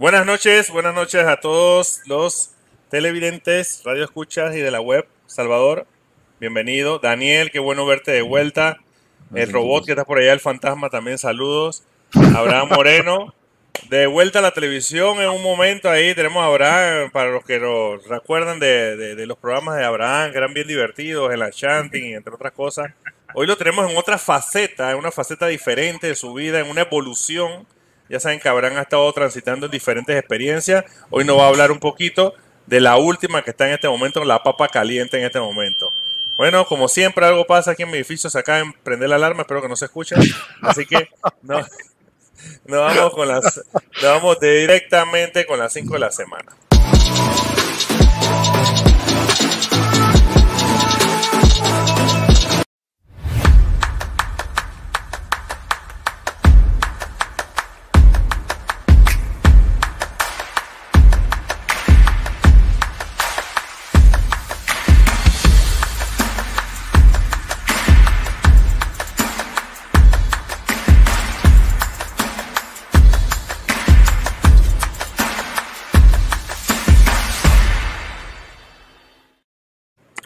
Buenas noches, buenas noches a todos los televidentes, radio escuchas y de la web. Salvador, bienvenido. Daniel, qué bueno verte de vuelta. El robot que está por allá, el fantasma, también saludos. Abraham Moreno, de vuelta a la televisión en un momento ahí. Tenemos a Abraham, para los que nos recuerdan de, de los programas de Abraham, que eran bien divertidos, en la chanting, entre otras cosas. Hoy lo tenemos en otra faceta, en una faceta diferente de su vida, en una evolución ya saben que Abraham ha estado transitando en diferentes experiencias. Hoy nos va a hablar un poquito de la última que está en este momento, la papa caliente en este momento. Bueno, como siempre, algo pasa aquí en mi edificio, se acaba de prender la alarma, espero que no se escuche. Así que no, vamos con las, nos vamos directamente con las 5 de la semana.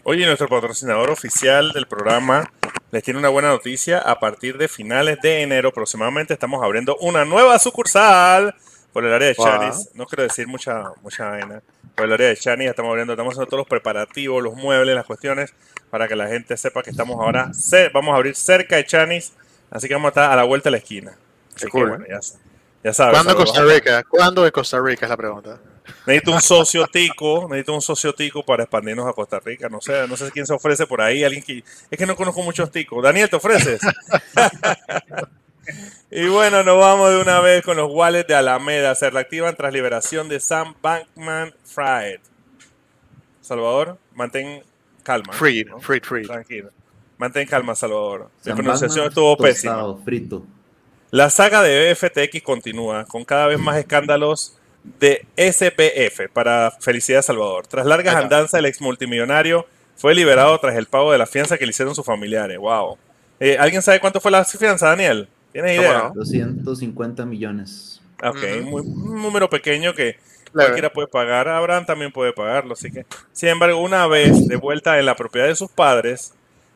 Oye, nuestro patrocinador oficial del programa les tiene una buena noticia. A partir de finales de enero aproximadamente estamos abriendo una nueva sucursal por el área de Charis. No quiero decir mucha, mucha vaina. Por el área de Charis estamos abriendo, estamos haciendo todos los preparativos, los muebles, las cuestiones, para que la gente sepa que estamos ahora, vamos a abrir cerca de Chanis, así que vamos a estar a la vuelta de la esquina. Así que, bueno, ya, ya sabes. ¿Cuándo Costa Rica? ¿Cuándo es Costa Rica? Es la pregunta. Necesito un socio tico, necesito un socio tico para expandirnos a Costa Rica. No sé, no sé quién se ofrece por ahí, alguien que es que no conozco muchos ticos. Daniel, ¿te ofreces? y bueno, nos vamos de una vez con los wallets de Alameda. Se reactivan tras liberación de Sam Bankman Fried. Salvador, mantén calma. Free, free, free. Tranquilo. Mantén calma, Salvador. La pronunciación estuvo pésima. La saga de FTX continúa con cada vez más escándalos de SPF para Felicidad Salvador. Tras largas andanzas, el ex multimillonario fue liberado tras el pago de la fianza que le hicieron sus familiares. Wow. Eh, ¿Alguien sabe cuánto fue la fianza, Daniel? ¿Tienes idea? 250 millones. Ok, un número pequeño que cualquiera puede pagar. Abraham también puede pagarlo. Así que, sin embargo, una vez de vuelta en la propiedad de sus padres,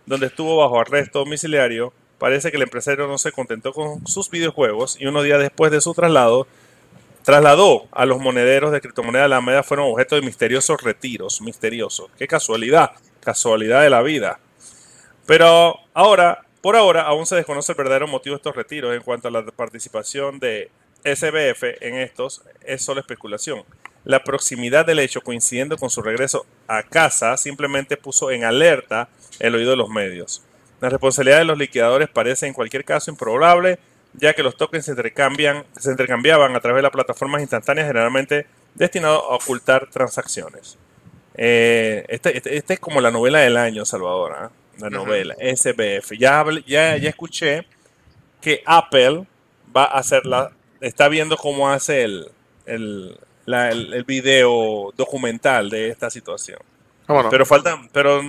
donde estuvo bajo arresto domiciliario, parece que el empresario no se contentó con sus videojuegos y unos días después de su traslado trasladó a los monederos de criptomoneda de la Alameda fueron objeto de misteriosos retiros, misteriosos. Qué casualidad, casualidad de la vida. Pero ahora, por ahora, aún se desconoce el verdadero motivo de estos retiros en cuanto a la participación de SBF en estos es solo especulación. La proximidad del hecho coincidiendo con su regreso a casa simplemente puso en alerta el oído de los medios. La responsabilidad de los liquidadores parece en cualquier caso improbable ya que los tokens se, intercambian, se intercambiaban a través de las plataformas instantáneas generalmente destinados a ocultar transacciones. Eh, este, este, este, es como la novela del año, Salvador, ¿ah? la novela, SBF. Ya, ya, ya escuché que Apple va a hacer la, está viendo cómo hace el, el, el, video documental de esta situación. Ah, pero faltan, pero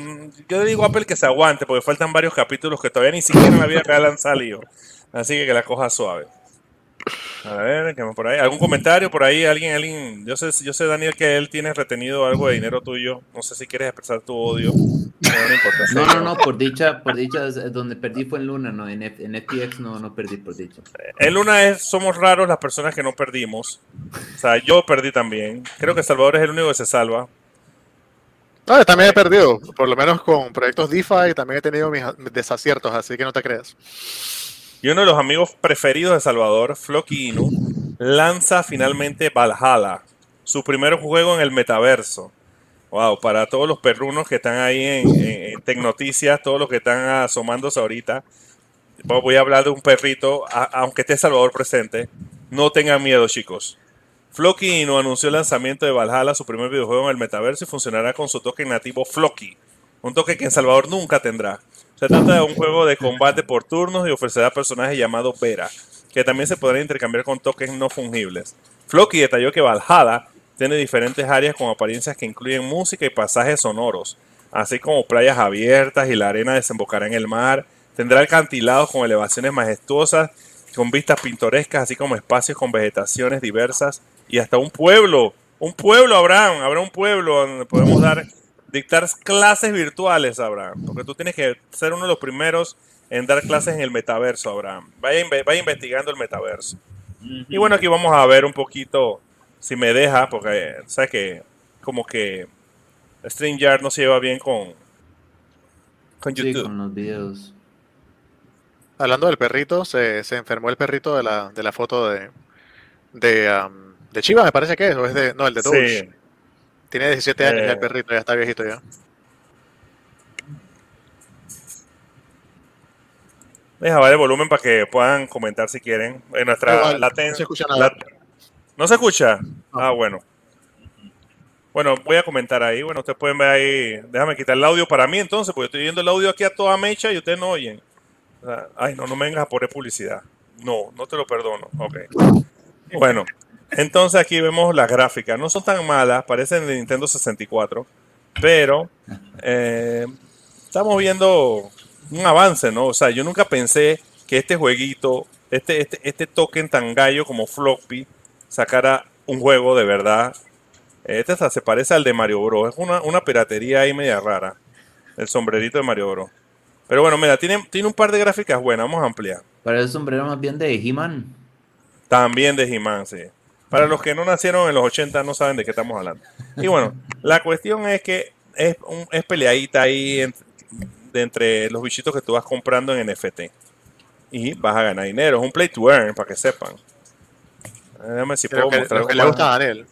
yo digo a Apple que se aguante, porque faltan varios capítulos que todavía ni siquiera en la vida real han salido. Así que que la coja suave. A ver, ¿qué por ahí? ¿Algún comentario por ahí? ¿Alguien, alguien? Yo sé, yo sé, Daniel, que él tiene retenido algo de dinero tuyo. No sé si quieres expresar tu odio. No, no, no, por dicha, por dicha, donde perdí fue en Luna, no, en, en FTX no, no perdí por dicha. En Luna es, somos raros las personas que no perdimos. O sea, yo perdí también. Creo que Salvador es el único que se salva. No, también he perdido, por lo menos con proyectos DeFi, también he tenido mis desaciertos, así que no te creas. Y uno de los amigos preferidos de Salvador, Floki Inu, lanza finalmente Valhalla, su primer juego en el metaverso. Wow, para todos los perrunos que están ahí en, Tecnoticias, todos los que están asomándose ahorita, voy a hablar de un perrito, aunque esté Salvador presente. No tengan miedo, chicos. Floki Inu anunció el lanzamiento de Valhalla, su primer videojuego en el metaverso, y funcionará con su token nativo Floki, un toque que en Salvador nunca tendrá. Se trata de un juego de combate por turnos y ofrecerá personajes llamados Vera, que también se podrán intercambiar con tokens no fungibles. Floki detalló que Valhalla tiene diferentes áreas con apariencias que incluyen música y pasajes sonoros, así como playas abiertas y la arena desembocará en el mar. Tendrá alcantilados con elevaciones majestuosas, con vistas pintorescas, así como espacios con vegetaciones diversas y hasta un pueblo. Un pueblo, Abraham. Habrá un pueblo donde podemos dar, dictar clases virtuales, Abraham. Porque tú tienes que ser uno de los primeros en dar clases en el metaverso, Abraham. Vaya, vaya investigando el metaverso. Y bueno, aquí vamos a ver un poquito, si me deja, porque sabes que como que StreamYard no se lleva bien con, con YouTube. con los videos. Hablando del perrito, se, se enfermó el perrito de la, de la foto de, de, um, de Chiva, me parece que es, o es de, no, el de Doge. Tiene 17 años ya el eh. perrito, ya está viejito ya. Deja bajar el volumen para que puedan comentar si quieren. En nuestra latencia. No se escucha nada. ¿No se escucha? Ah, bueno. Bueno, voy a comentar ahí. Bueno, ustedes pueden ver ahí. Déjame quitar el audio para mí entonces, porque estoy viendo el audio aquí a toda mecha y ustedes no oyen. Ay, no, no me vengas a poner publicidad. No, no te lo perdono. Ok. Bueno, entonces aquí vemos las gráficas. No son tan malas, parecen de Nintendo 64, pero eh, estamos viendo un avance, ¿no? O sea, yo nunca pensé que este jueguito, este, este, este token tan gallo como Floppy, sacara un juego de verdad. Este hasta se parece al de Mario Bros. Es una, una piratería ahí media rara. El sombrerito de Mario Bros. Pero bueno, mira, tiene, tiene un par de gráficas buenas. Vamos a ampliar. Para el sombrero más bien de He-Man. También de He-Man, sí. Para los que no nacieron en los 80 no saben de qué estamos hablando. Y bueno, la cuestión es que es, un, es peleadita ahí de entre los bichitos que tú vas comprando en NFT. Y vas a ganar dinero. Es un play to earn, para que sepan. Déjame si puedo mostrar. Lo que le gusta a Daniel.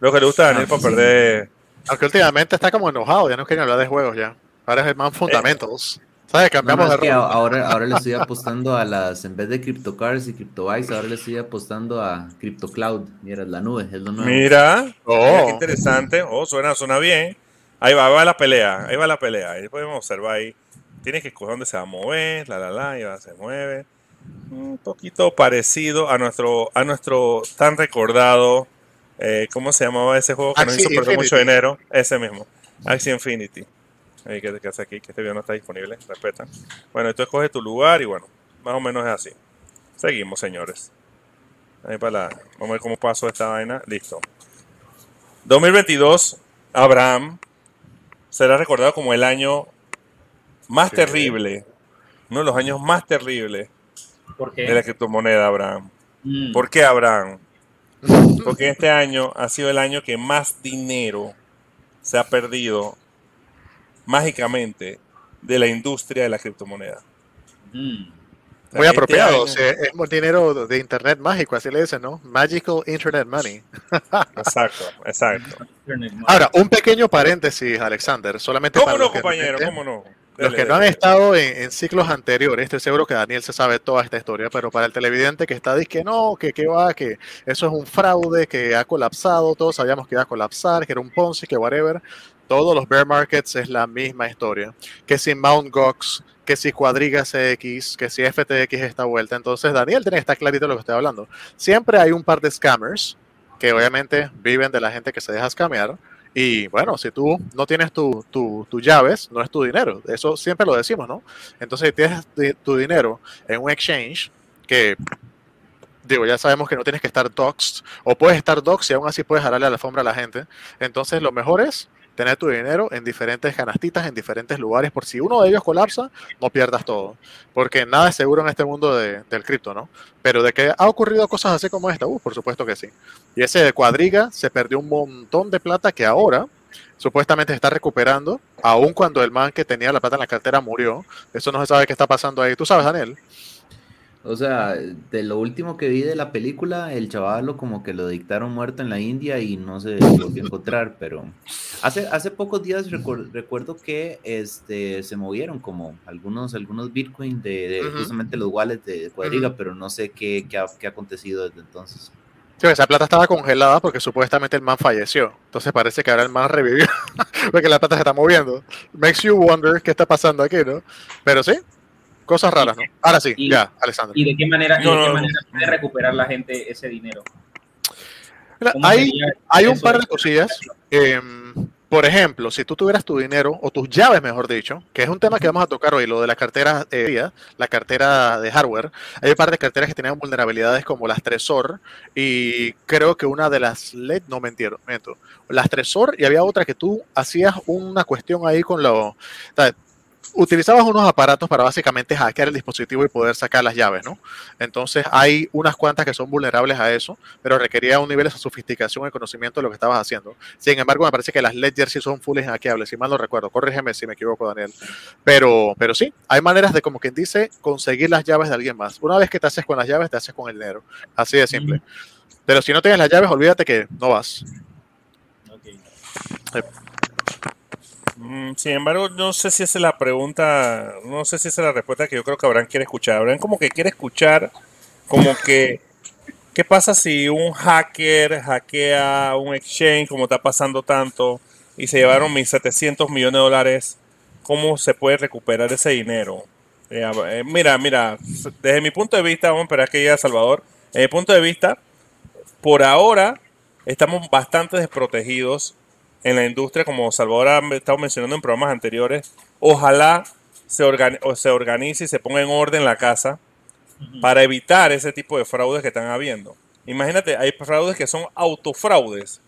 Lo que le gusta a Daniel para perder. Aunque últimamente está como enojado, ya no quiere hablar de juegos ya. Ahora es el man fundamentals. ¿Sabes? Cambiamos de ahora, ahora le estoy apostando a las, en vez de CryptoCars y CryptoVice, ahora le estoy apostando a CryptoCloud. Mira, la nube, es lo nuevo. Mira, oh. qué interesante. Oh, suena, suena bien. Ahí va, va la pelea, ahí va la pelea. Ahí podemos observar ahí. Tienes que escoger dónde se va a mover, la la la, y va, se mueve. Un poquito parecido a nuestro, a nuestro tan recordado, eh, ¿cómo se llamaba ese juego que nos hizo perder mucho dinero? Ese mismo, Axie Infinity. Ahí que, hace aquí, que este video no está disponible, respeta. Bueno, tú escoges tu lugar y bueno, más o menos es así. Seguimos, señores. Ahí para la, vamos a ver cómo pasó esta vaina. Listo. 2022, Abraham será recordado como el año más terrible, uno de los años más terribles de la criptomoneda, Abraham. Mm. ¿Por qué, Abraham? Porque este año ha sido el año que más dinero se ha perdido mágicamente de la industria de la criptomoneda. Mm. Muy este apropiado, es dinero de internet mágico, así le dicen, ¿no? Magical Internet Money. exacto, exacto. Ahora, un pequeño paréntesis, Alexander, solamente ¿Cómo no, compañero? ¿Cómo no? los que no han estado en, ciclos anteriores, estoy seguro que Daniel se sabe toda esta historia, pero para el televidente que está diciendo que no, que, que va, que eso es un fraude, que ha colapsado, todos sabíamos que iba a colapsar, que era un Ponzi, que whatever, todos los bear markets es la misma historia. Que si Mount Gox, que si Cuadriga CX, que si FTX está vuelta. Entonces, Daniel tiene que estar clarito de lo que estoy hablando. Siempre hay un par de scammers que obviamente viven de la gente que se deja scamear y bueno, si tú no tienes tus tu, llaves, no es tu dinero. Eso siempre lo decimos, ¿no? Entonces, si tienes tu dinero en un exchange que, digo, ya sabemos que no tienes que estar doxed, o puedes estar doxed y aún así puedes jalarle a la alfombra a la gente. Entonces, lo mejor es tener tu dinero en diferentes canastitas, en diferentes lugares, por si uno de ellos colapsa, no pierdas todo. Porque nada es seguro en este mundo de, del cripto, ¿no? Pero de que ha ocurrido cosas así como esta, uh, por supuesto que sí. Y ese de cuadriga se perdió un montón de plata que ahora supuestamente está recuperando, aun cuando el man que tenía la plata en la cartera murió. Eso no se sabe qué está pasando ahí. ¿Tú sabes, Daniel? O sea, de lo último que vi de la película, el chavalo como que lo dictaron muerto en la India y no se volvió a encontrar, pero hace, hace pocos días recuerdo que este, se movieron como algunos, algunos Bitcoin de, justamente los wallets de Cuadriga, pero no sé qué, qué, ha, qué, ha, acontecido desde entonces. Sí, esa plata estaba congelada porque supuestamente el man falleció. Entonces parece que ahora el man revivió porque la plata se está moviendo. Makes you wonder qué está pasando aquí, ¿no? Pero sí, Cosas raras, ¿no? Ahora sí, ya, Alessandro. ¿Y de qué manera, puede recuperar la gente ese dinero? hay, hay un par de cosillas. Em, por ejemplo, si tú tuvieras tu dinero o tus llaves, mejor dicho, que es un tema que vamos a tocar hoy, lo de la cartera, eh, la cartera de hardware, hay un par de carteras que tienen vulnerabilidades como las Tresor y creo que una de las LED, no mentira, miento, las Tresor y había otra que tú hacías una cuestión ahí con lo utilizabas unos aparatos para básicamente hackear el dispositivo y poder sacar las llaves, ¿no? Entonces hay unas cuantas que son vulnerables a eso, pero requería un nivel de sofisticación y conocimiento de lo que estabas haciendo. Sin embargo, me parece que las Ledger sí son fully hackeables, si mal no recuerdo. Corrígeme si me equivoco, Daniel. Pero, pero sí, hay maneras de, como quien dice, conseguir las llaves de alguien más. Una vez que te haces con las llaves, te haces con el dinero. Así de simple. Pero si no tienes las llaves, olvídate que no vas. Okay. Mm, sin embargo, no sé si esa es la pregunta, no sé si esa es la respuesta que yo creo que Abraham quiere escuchar. Abraham como que quiere escuchar como que, ¿qué pasa si un hacker hackea un exchange como está pasando tanto y se llevaron mis 700 millones de dólares? ¿Cómo se puede recuperar ese dinero? Eh, eh, mira, mira, desde mi punto de vista, vamos a esperar que llegue a Salvador. Desde mi punto de vista, por ahora estamos bastante desprotegidos en la industria, como Salvador ha estado mencionando en programas anteriores, ojalá se, se organice y se ponga en orden la casa para evitar ese tipo de fraudes que están habiendo. Imagínate, hay fraudes que son autofraudes.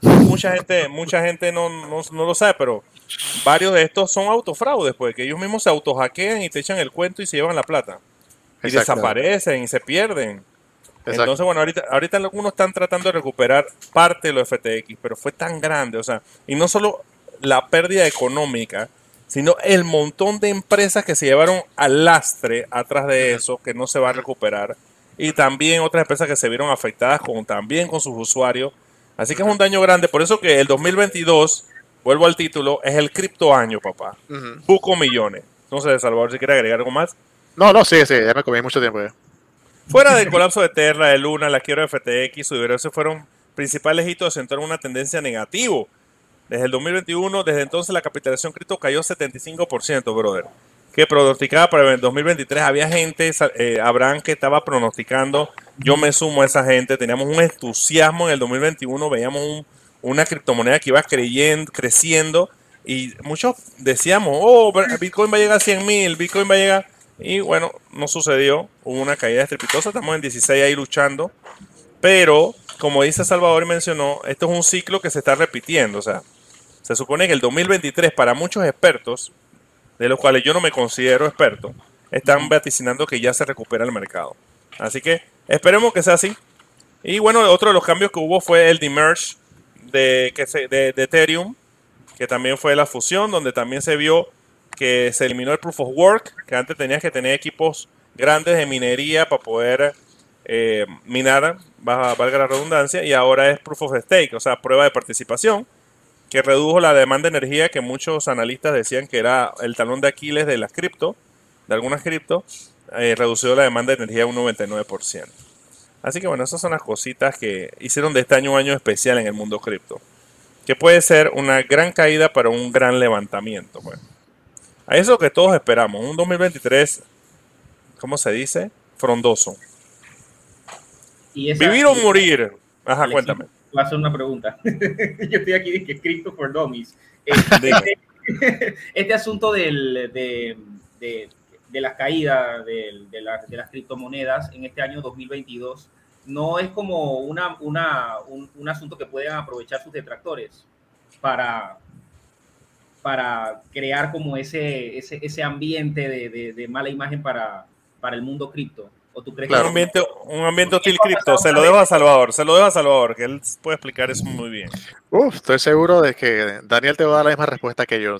Mucha gente, mucha gente no, no, lo sabe, pero varios de estos son autofraudes, porque ellos mismos se autohackean y te echan el cuento y se llevan la plata. Y desaparecen y se pierden. Entonces, bueno, ahorita, ahorita algunos están tratando de recuperar parte de los FTX, pero fue tan grande, o sea, y no solo la pérdida económica, sino el montón de empresas que se llevaron al lastre atrás de eso, que no se va a recuperar, y también otras empresas que se vieron afectadas con, también con sus usuarios. Así que es un daño grande, por eso que el 2022, vuelvo al título, es el cripto año, papá. Uh millones. No sé, Salvador, si quiere agregar algo más. No, no, sí, sí, ya me comí mucho tiempo ya. Fuera del colapso de Terra, de Luna, la quiebra de FTX, su diversos fueron principales hitos en una tendencia negativo. Desde el 2021, desde entonces la capitalización cripto cayó 75%, brother. Que pronosticaba para el 2023. Había gente, eh, Abraham, que estaba pronosticando. Yo me sumo a esa gente. Teníamos un entusiasmo en el 2021. Veíamos una criptomoneda que iba creyendo, creciendo. Y muchos decíamos, oh, Bitcoin va a llegar a 100 mil, Bitcoin va a llegar y bueno, no sucedió. Hubo una caída estrepitosa. Estamos en 16 ahí luchando. Pero, como dice Salvador y mencionó, esto es un ciclo que se está repitiendo. O sea, se supone que el 2023, para muchos expertos, de los cuales yo no me considero experto, están vaticinando que ya se recupera el mercado. Así que esperemos que sea así. Y bueno, otro de los cambios que hubo fue el demerge de, de Ethereum, que también fue la fusión, donde también se vio que se eliminó el proof of work, que antes tenías que tener equipos grandes de minería para poder eh, minar, valga la redundancia, y ahora es proof of stake, o sea, prueba de participación, que redujo la demanda de energía que muchos analistas decían que era el talón de Aquiles de las cripto, de algunas cripto, eh, redució la demanda de energía un 99%. Así que bueno, esas son las cositas que hicieron de este año un año especial en el mundo cripto. Que puede ser una gran caída para un gran levantamiento. Pues. A eso que todos esperamos, un 2023, ¿cómo se dice? Frondoso. Vivir o morir. Ajá, cuéntame. Voy a hacer una pregunta. Yo estoy aquí que Crypto for Dummies. Este, este, asunto del, de, de, de las caídas de, de, de, las criptomonedas en este año 2022 no es como una, una, un, un asunto que puedan aprovechar sus detractores para, para crear como ese, ese, ese ambiente de, de, mala imagen para, para el mundo cripto? ¿O tú crees Un ambiente, un ambiente hostil cripto, se lo dejo a Salvador, se lo dejo a Salvador, que él puede explicar eso muy bien. Uf, estoy seguro de que Daniel te va a dar la misma respuesta que yo.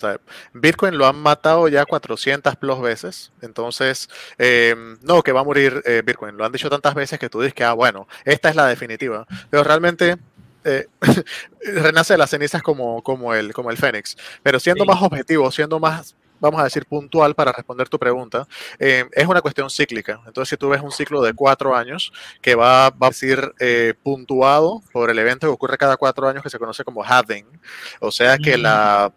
Bitcoin lo han matado ya 400 plus veces, entonces, eh, no, que va a morir eh, Bitcoin. Lo han dicho tantas veces que tú dices que, ah, bueno, esta es la definitiva. Pero realmente eh, renace de las cenizas como, como, el, como el Fénix. Pero siendo más objetivo, siendo más, vamos a decir, puntual para responder tu pregunta, eh, es una cuestión cíclica. Entonces, si tú ves un ciclo de cuatro años que va, va a ser eh, puntuado por el evento que ocurre cada cuatro años que se conoce como halving, o sea que la,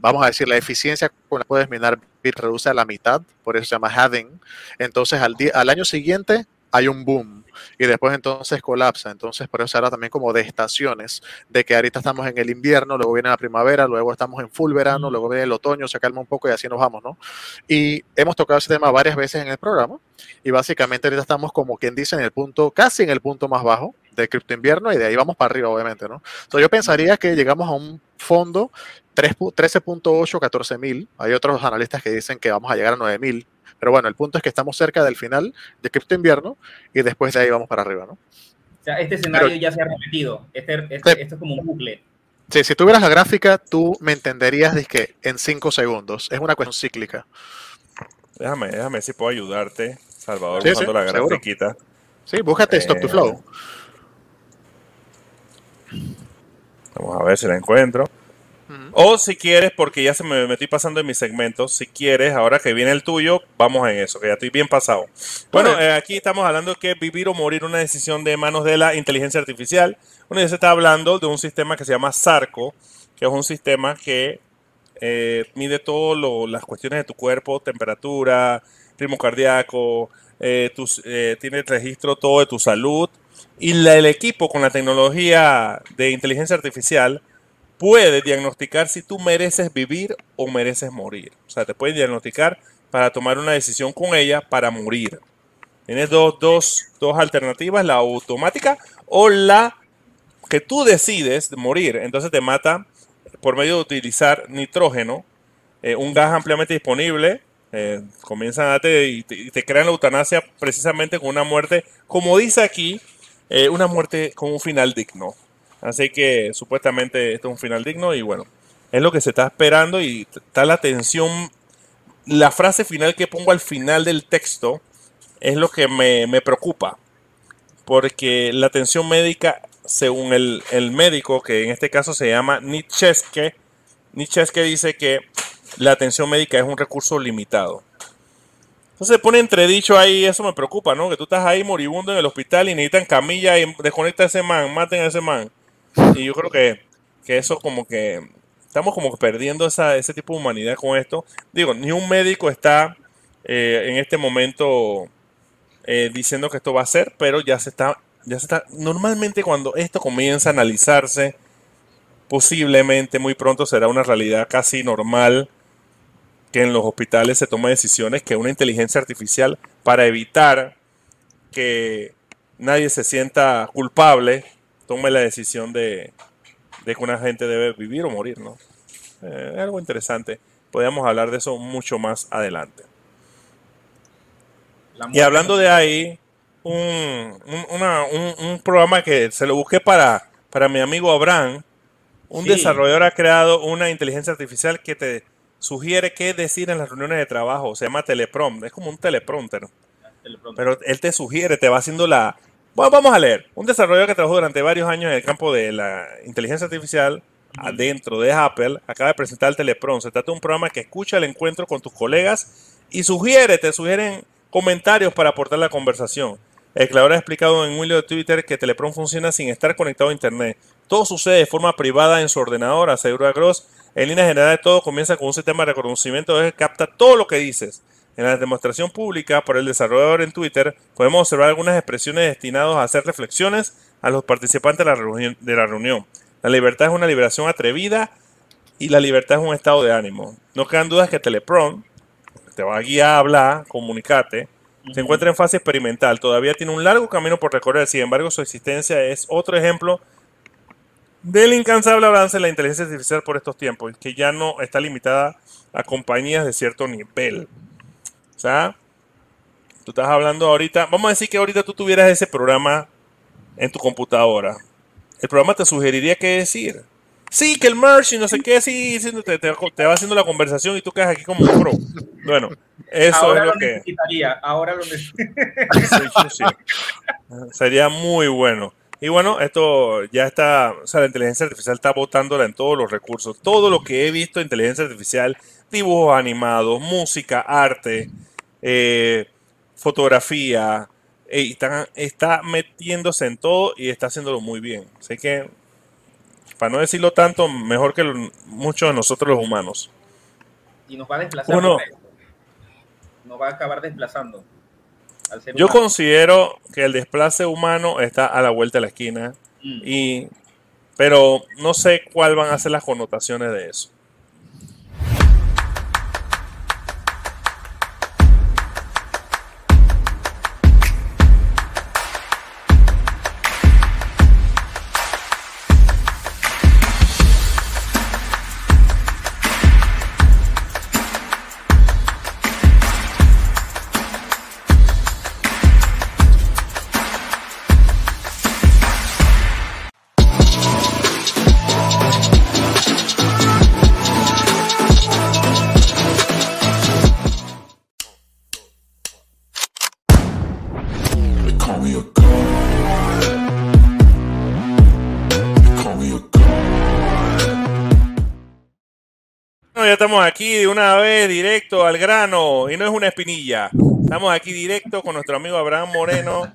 vamos a decir, la eficiencia con la que puedes minar bit reduce a la mitad, por eso se llama halving. Entonces, al, día, al año siguiente hay un boom y después entonces colapsa. Entonces, por eso se habla también como de estaciones, de que ahorita estamos en el invierno, luego viene la primavera, luego estamos en full verano, luego viene el otoño, se calma un poco y así nos vamos, ¿no? Y hemos tocado ese tema varias veces en el programa y básicamente ahorita estamos como quien dice en el punto, casi en el punto más bajo de cripto invierno y de ahí vamos para arriba, obviamente, ¿no? Entonces yo pensaría que llegamos a un fondo 13.8, 14 mil. Hay otros analistas que dicen que vamos a llegar a 9 mil. Pero bueno, el punto es que estamos cerca del final de cripto invierno y después de ahí vamos para arriba, ¿no? O sea, este escenario ya se ha repetido. Este, este, esto es como un bucle. Sí, si tuvieras la gráfica, tú me entenderías de que en 5 segundos. Es una cuestión cíclica. Déjame, déjame si puedo ayudarte, Salvador, sí, buscando la grafiquita. Sí, búscate Stop to Flow. Vamos a ver si la encuentro. O si quieres, porque ya se me, metí pasando en mis segmentos, si quieres, ahora que viene el tuyo, vamos en eso, que ya estoy bien pasado. Bueno, eh, aquí estamos hablando de que vivir o morir una decisión de manos de la inteligencia artificial. Bueno, ya se está hablando de un sistema que se llama Sarco, que es un sistema que eh, mide todas las cuestiones de tu cuerpo, temperatura, ritmo cardíaco, eh, tiene el registro todo de tu salud. Y el equipo con la tecnología de inteligencia artificial puede diagnosticar si tú mereces vivir o mereces morir. O sea, te puede diagnosticar para tomar una decisión con ella para morir. Tienes dos, dos, dos alternativas, la automática o la que tú decides morir. Entonces te mata por medio de utilizar nitrógeno, eh, un gas ampliamente disponible. Eh, comienzan a darte y te, crean la eutanasia precisamente con una muerte, como dice aquí, eh, una muerte con un final digno. Así que supuestamente esto es un final digno y bueno, es lo que se está esperando y está la tensión. La frase final que pongo al final del texto es lo que me, preocupa, porque la atención médica, según el, médico, que en este caso se llama Nietzsche, Nietzsche dice que la atención médica es un recurso limitado. Entonces se pone entredicho ahí, eso me preocupa, ¿no? Que tú estás ahí moribundo en el hospital y necesitan camilla y desconecta a ese man, maten a ese man. Y yo creo que, eso como que estamos como perdiendo esa, ese tipo de humanidad con esto. Digo, ni un médico está eh, en este momento eh, diciendo que esto va a ser, pero ya se está, ya se está. Normalmente cuando esto comienza a analizarse, posiblemente muy pronto será una realidad casi normal que en los hospitales se tomen decisiones que una inteligencia artificial para evitar que nadie se sienta culpable tome la decisión de, que una gente debe vivir o morir, ¿no? Eh, es algo interesante. Podríamos hablar de eso mucho más adelante. Y hablando de ahí, un, programa que se lo busqué para, para mi amigo Abraham. Un desarrollador ha creado una inteligencia artificial que te sugiere qué decir en las reuniones de trabajo. Se llama Teleprom. Es como un teleprompter. Pero él te sugiere, te va haciendo la, bueno, vamos a leer. Un desarrollador que trabajó durante varios años en el campo de la inteligencia artificial adentro de Apple acaba de presentar el Telepron. Se trata de un programa que escucha el encuentro con tus colegas y sugiere, te sugieren comentarios para aportar la conversación. El creador ha explicado en un hilo de Twitter que Telepron funciona sin estar conectado a Internet. Todo sucede de forma privada en su ordenador, asegura Gross. En línea general, todo comienza con un sistema de reconocimiento que capta todo lo que dices. En la demostración pública por el desarrollador en Twitter, podemos observar algunas expresiones destinadas a hacer reflexiones a los participantes de la, reunión, la libertad es una liberación atrevida y la libertad es un estado de ánimo. No quedan dudas que Telepron, te va a guiar a hablar, comunicarte, se encuentra en fase experimental, todavía tiene un largo camino por recorrer, sin embargo su existencia es otro ejemplo del incansable avance de la inteligencia artificial por estos tiempos, que ya no está limitada a compañías de cierto nivel. O sea, tú estás hablando ahorita, vamos a decir que ahorita tú tuvieras ese programa en tu computadora. El programa te sugeriría qué decir. Sí, que el merch y no sé qué, sí, te, te, va haciendo la conversación y tú quedas aquí como un pro. Bueno, eso es lo, que. Ahora lo necesitaría. Sería muy bueno. Y bueno, esto ya está, o sea, la inteligencia artificial está botándola en todos los recursos. Todo lo que he visto de inteligencia artificial, dibujos animados, música, arte, eh, fotografía, está, está metiéndose en todo y está haciéndolo muy bien. Así que, para no decirlo tanto, mejor que muchos de nosotros los humanos. Y nos va a desplazar. Nos va a acabar desplazando. Yo considero que el desplace humano está a la vuelta de la esquina, mm. y, pero no sé cuál van a ser las connotaciones de eso. Estamos aquí de una vez directo al grano y no es una espinilla. Estamos aquí directo con nuestro amigo Abraham Moreno.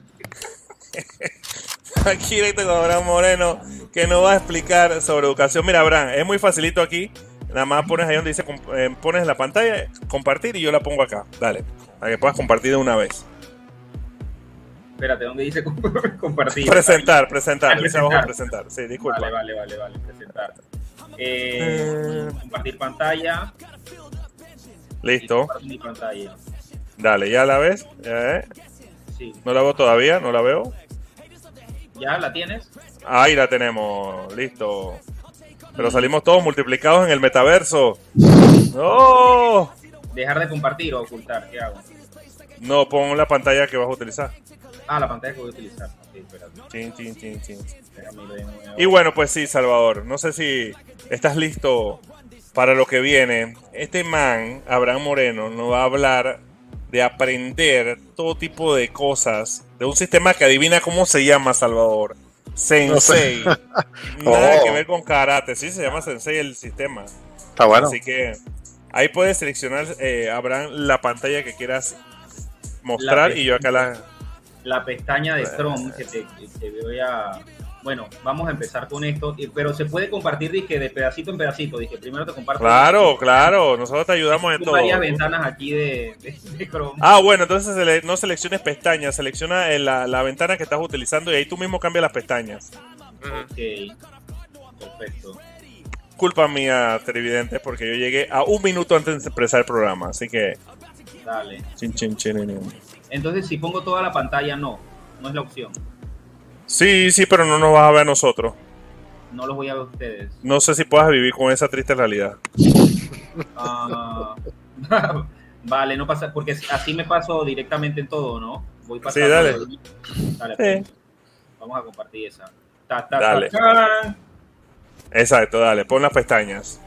aquí directo con Abraham Moreno que nos va a explicar sobre educación. Mira, Abraham, es muy facilito aquí. Nada más pones ahí donde dice eh, pones la pantalla, compartir y yo la pongo acá. Dale, para que puedas compartir de una vez. Espérate, ¿dónde dice compartir? Presentar, presentar. Dice abajo presentar. Sí, disculpa. Vale, vale, vale, vale, presentar. Eh, compartir pantalla. Listo. Dale, ¿ya la ves? No la veo todavía, no la veo. ¿Ya la tienes? Ahí la tenemos, listo. Pero salimos todos multiplicados en el metaverso. ¡No! ¿Dejar de compartir o ocultar? ¿Qué hago? No, pon la pantalla que vas a utilizar. Ah, la pantalla que voy a utilizar. Y bueno, pues sí, Salvador. No sé si estás listo para lo que viene. Este man, Abraham Moreno, nos va a hablar de aprender todo tipo de cosas de un sistema que adivina cómo se llama, Salvador. Sensei. Nada que oh. ver con karate. Sí, se llama Sensei el sistema. Está bueno. Así que ahí puedes seleccionar, eh, Abraham, la pantalla que quieras mostrar y yo acá la, la pestaña de Chrome que te, voy a... Bueno, vamos a empezar con esto, pero se puede compartir dije, de pedacito en pedacito. Dije, primero te comparto. Claro, claro, nosotros te ayudamos en todo. varias ventanas aquí de, Chrome. Ah, bueno, entonces no selecciones pestañas, selecciona eh, la, la, ventana que estás utilizando y ahí tú mismo cambias las pestañas. Ok, perfecto. Culpa mía, televidentes, porque yo llegué a un minuto antes de empezar el programa, así que. Dale. Chin, chin, chin, entonces, si pongo toda la pantalla, no. No es la opción. Sí, sí, pero no nos vas a ver a nosotros. No los voy a ver a ustedes. No sé si puedas vivir con esa triste realidad. Ah, vale, no pasa, porque así me paso directamente en todo, ¿no? Voy pasando. Sí, dale. dale pues. Vamos a compartir esa. dale. Exacto, dale, pon las pestañas.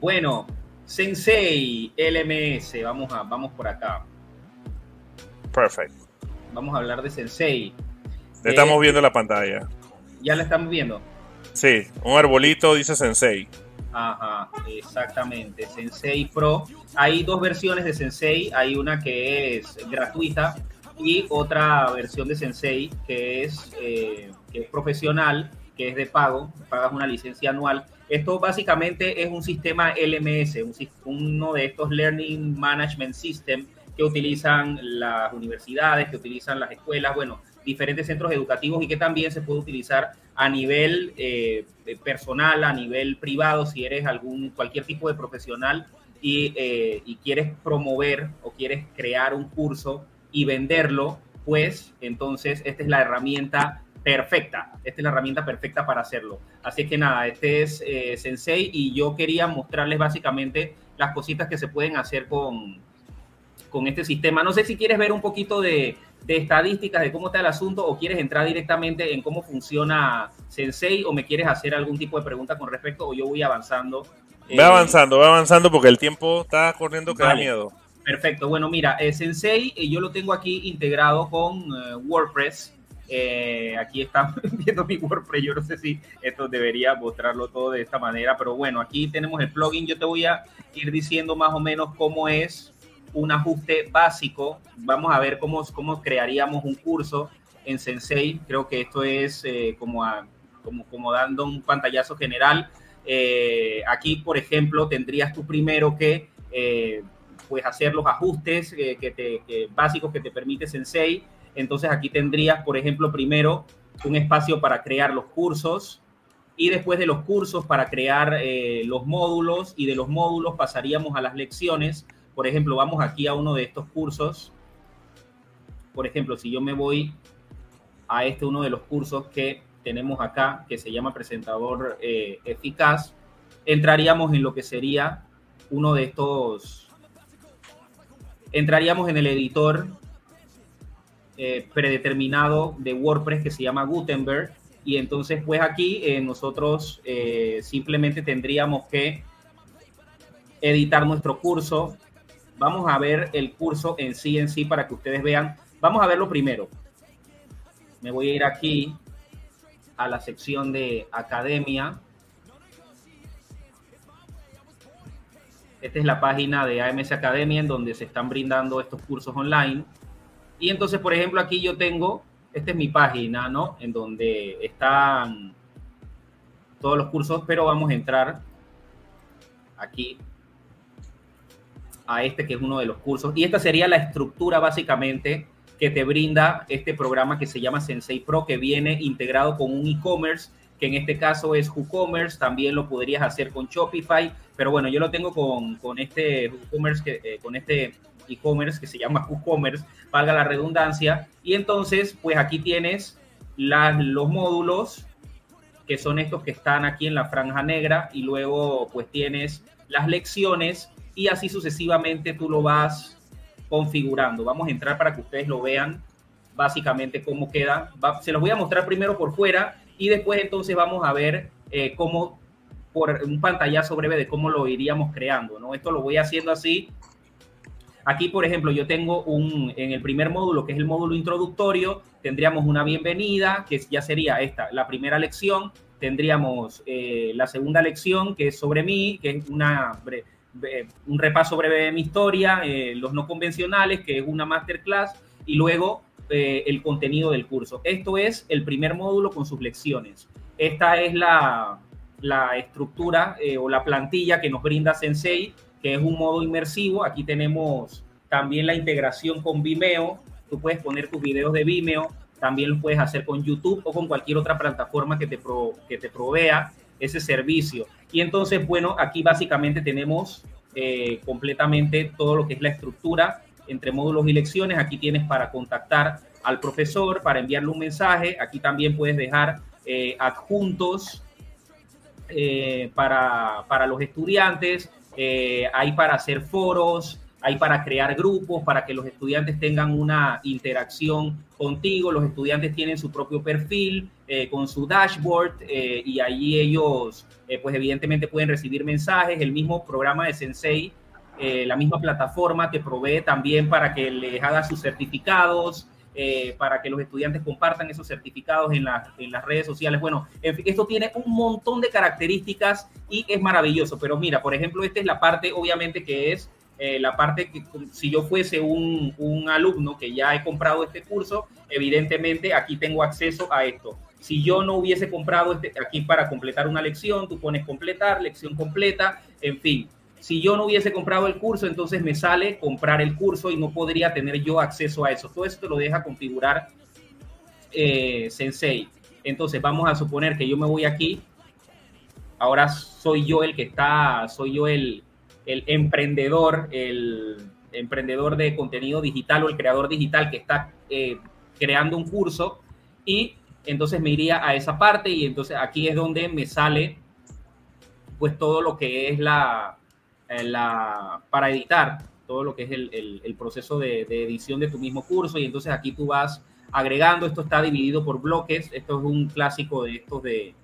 Bueno, Sensei LMS, vamos, a, vamos por acá. Perfecto. Vamos a hablar de Sensei. estamos eh, viendo la pantalla. ¿Ya la estamos viendo? Sí, un arbolito dice Sensei. Ajá, exactamente. Sensei Pro. Hay dos versiones de Sensei. Hay una que es gratuita y otra versión de Sensei que es, eh, que es profesional, que es de pago. Pagas una licencia anual. Esto básicamente es un sistema LMS, uno de estos Learning Management System que utilizan las universidades, que utilizan las escuelas, bueno, diferentes centros educativos y que también se puede utilizar a nivel eh, personal, a nivel privado, si eres algún cualquier tipo de profesional y, eh, y, quieres promover o quieres crear un curso y venderlo, pues entonces esta es la herramienta perfecta. Esta es la herramienta perfecta para hacerlo. Así que nada, este es eh, Sensei y yo quería mostrarles básicamente las cositas que se pueden hacer con, con este sistema. No sé si quieres ver un poquito de, estadísticas de cómo está el asunto o quieres entrar directamente en cómo funciona Sensei o me quieres hacer algún tipo de pregunta con respecto o yo voy avanzando. Ve avanzando, ve avanzando porque el tiempo está corriendo que da miedo. Perfecto, bueno, mira, eh, Sensei eh, yo lo tengo aquí integrado con eh, WordPress. aquí están viendo mi WordPress, yo no sé si esto debería mostrarlo todo de esta manera, pero bueno, aquí tenemos el plugin, yo te voy a ir diciendo más o menos cómo es un ajuste básico. Vamos a ver cómo, cómo crearíamos un curso en Sensei. Creo que esto es eh, como, como, como, dando un pantallazo general. Eh, aquí, por ejemplo, tendrías tú primero que eh, pues hacer los ajustes que te, básicos que te permite Sensei. Entonces aquí tendrías, por ejemplo, primero un espacio para crear los cursos y después de los cursos para crear los módulos y de los módulos pasaríamos a las lecciones. Por ejemplo, vamos aquí a uno de estos cursos. Por ejemplo, si yo me voy a este uno de los cursos que tenemos acá, que se llama presentador eh, eficaz, entraríamos en lo que sería uno de estos, entraríamos en el editor eh, predeterminado de WordPress que se llama Gutenberg y entonces pues aquí eh, nosotros simplemente tendríamos que editar nuestro curso. Vamos a ver el curso en sí en sí para que ustedes vean. Vamos a verlo primero. Me voy a ir aquí a la sección de academia. Esta es la página de AMS Academia en donde se están brindando estos cursos online. Y entonces, por ejemplo, aquí yo tengo, esta es mi página, ¿no? En donde están todos los cursos, pero vamos a entrar aquí a este que es uno de los cursos. Y esta sería la estructura básicamente que te brinda este programa que se llama Sensei Pro, que viene integrado con un e-commerce, que en este caso es WooCommerce, también lo podrías hacer con Shopify, pero bueno, yo lo tengo con, con este WooCommerce, que, eh, con este e-commerce que se llama WooCommerce, valga la redundancia, y entonces, pues aquí tienes los módulos, que son estos que están aquí en la franja negra, y luego pues tienes las lecciones, y así sucesivamente tú lo vas configurando. Vamos a entrar para que ustedes lo vean básicamente cómo queda. se los voy a mostrar primero por fuera y después entonces vamos a ver eh, cómo, por un pantallazo breve de cómo lo iríamos creando, ¿no? Esto lo voy haciendo así. Aquí, por ejemplo, yo tengo un, en el primer módulo, que es el módulo introductorio, tendríamos una bienvenida, que ya sería esta, la primera lección. Tendríamos eh, la segunda lección, que es sobre mí, que es una un repaso breve de mi historia, eh, los no convencionales, que es una masterclass, y luego eh, el contenido del curso. Esto es el primer módulo con sus lecciones. Esta es la, la estructura eh, o la plantilla que nos brinda Sensei, que es un modo inmersivo. Aquí tenemos también la integración con Vimeo. Tú puedes poner tus videos de Vimeo, también lo puedes hacer con YouTube o con cualquier otra plataforma que te, que te provea ese servicio. Y entonces, bueno, aquí básicamente tenemos eh, completamente todo lo que es la estructura entre módulos y lecciones. Aquí tienes para contactar al profesor, para enviarle un mensaje. Aquí también puedes dejar eh, adjuntos eh, para, para, los estudiantes. hay para hacer foros, hay para crear grupos, para que los estudiantes tengan una interacción contigo. Los estudiantes tienen su propio perfil eh, con su dashboard eh, y allí ellos, eh, pues evidentemente pueden recibir mensajes. El mismo programa de Sensei, la misma plataforma te provee también para que les haga sus certificados. para que los estudiantes compartan esos certificados en, en las redes sociales. Bueno, esto tiene un montón de características y es maravilloso. Pero mira, por ejemplo, esta es la parte, obviamente, que es eh, la parte que si yo fuese un, un, alumno que ya he comprado este curso, evidentemente aquí tengo acceso a esto. Si yo no hubiese comprado este, aquí para completar una lección, tú pones completar, lección completa, en fin. Si yo no hubiese comprado el curso, entonces me sale comprar el curso y no podría tener yo acceso a eso. Todo esto lo deja configurar eh, Sensei. Entonces vamos a suponer que yo me voy aquí. Ahora soy yo el que está, soy yo el, el emprendedor, el emprendedor de contenido digital o el creador digital que está eh, creando un curso. Y entonces me iría a esa parte y entonces aquí es donde me sale pues todo lo que es la, eh, la para editar, todo lo que es el, el, proceso de, de, edición de tu mismo curso. Y entonces aquí tú vas agregando, esto está dividido por bloques, esto es un clásico de estos de,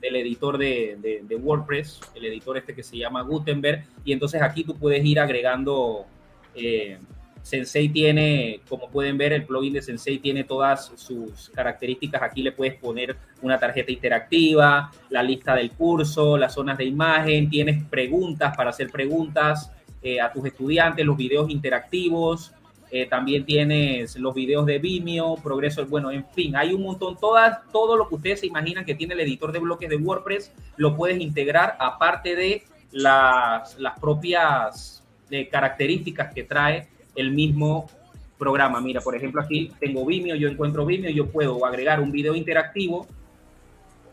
del editor de, de, WordPress, el editor este que se llama Gutenberg, y entonces aquí tú puedes ir agregando, eh, Sensei tiene, como pueden ver, el plugin de Sensei tiene todas sus características, aquí le puedes poner una tarjeta interactiva, la lista del curso, las zonas de imagen, tienes preguntas para hacer preguntas eh, a tus estudiantes, los videos interactivos, eh, también tienes los videos de Vimeo, Progreso, bueno, en fin, hay un montón, todas, todo lo que ustedes se imaginan que tiene el editor de bloques de WordPress, lo puedes integrar aparte de las, las propias eh, características que trae el mismo programa. Mira, por ejemplo, aquí tengo Vimeo, yo encuentro Vimeo, yo puedo agregar un video interactivo,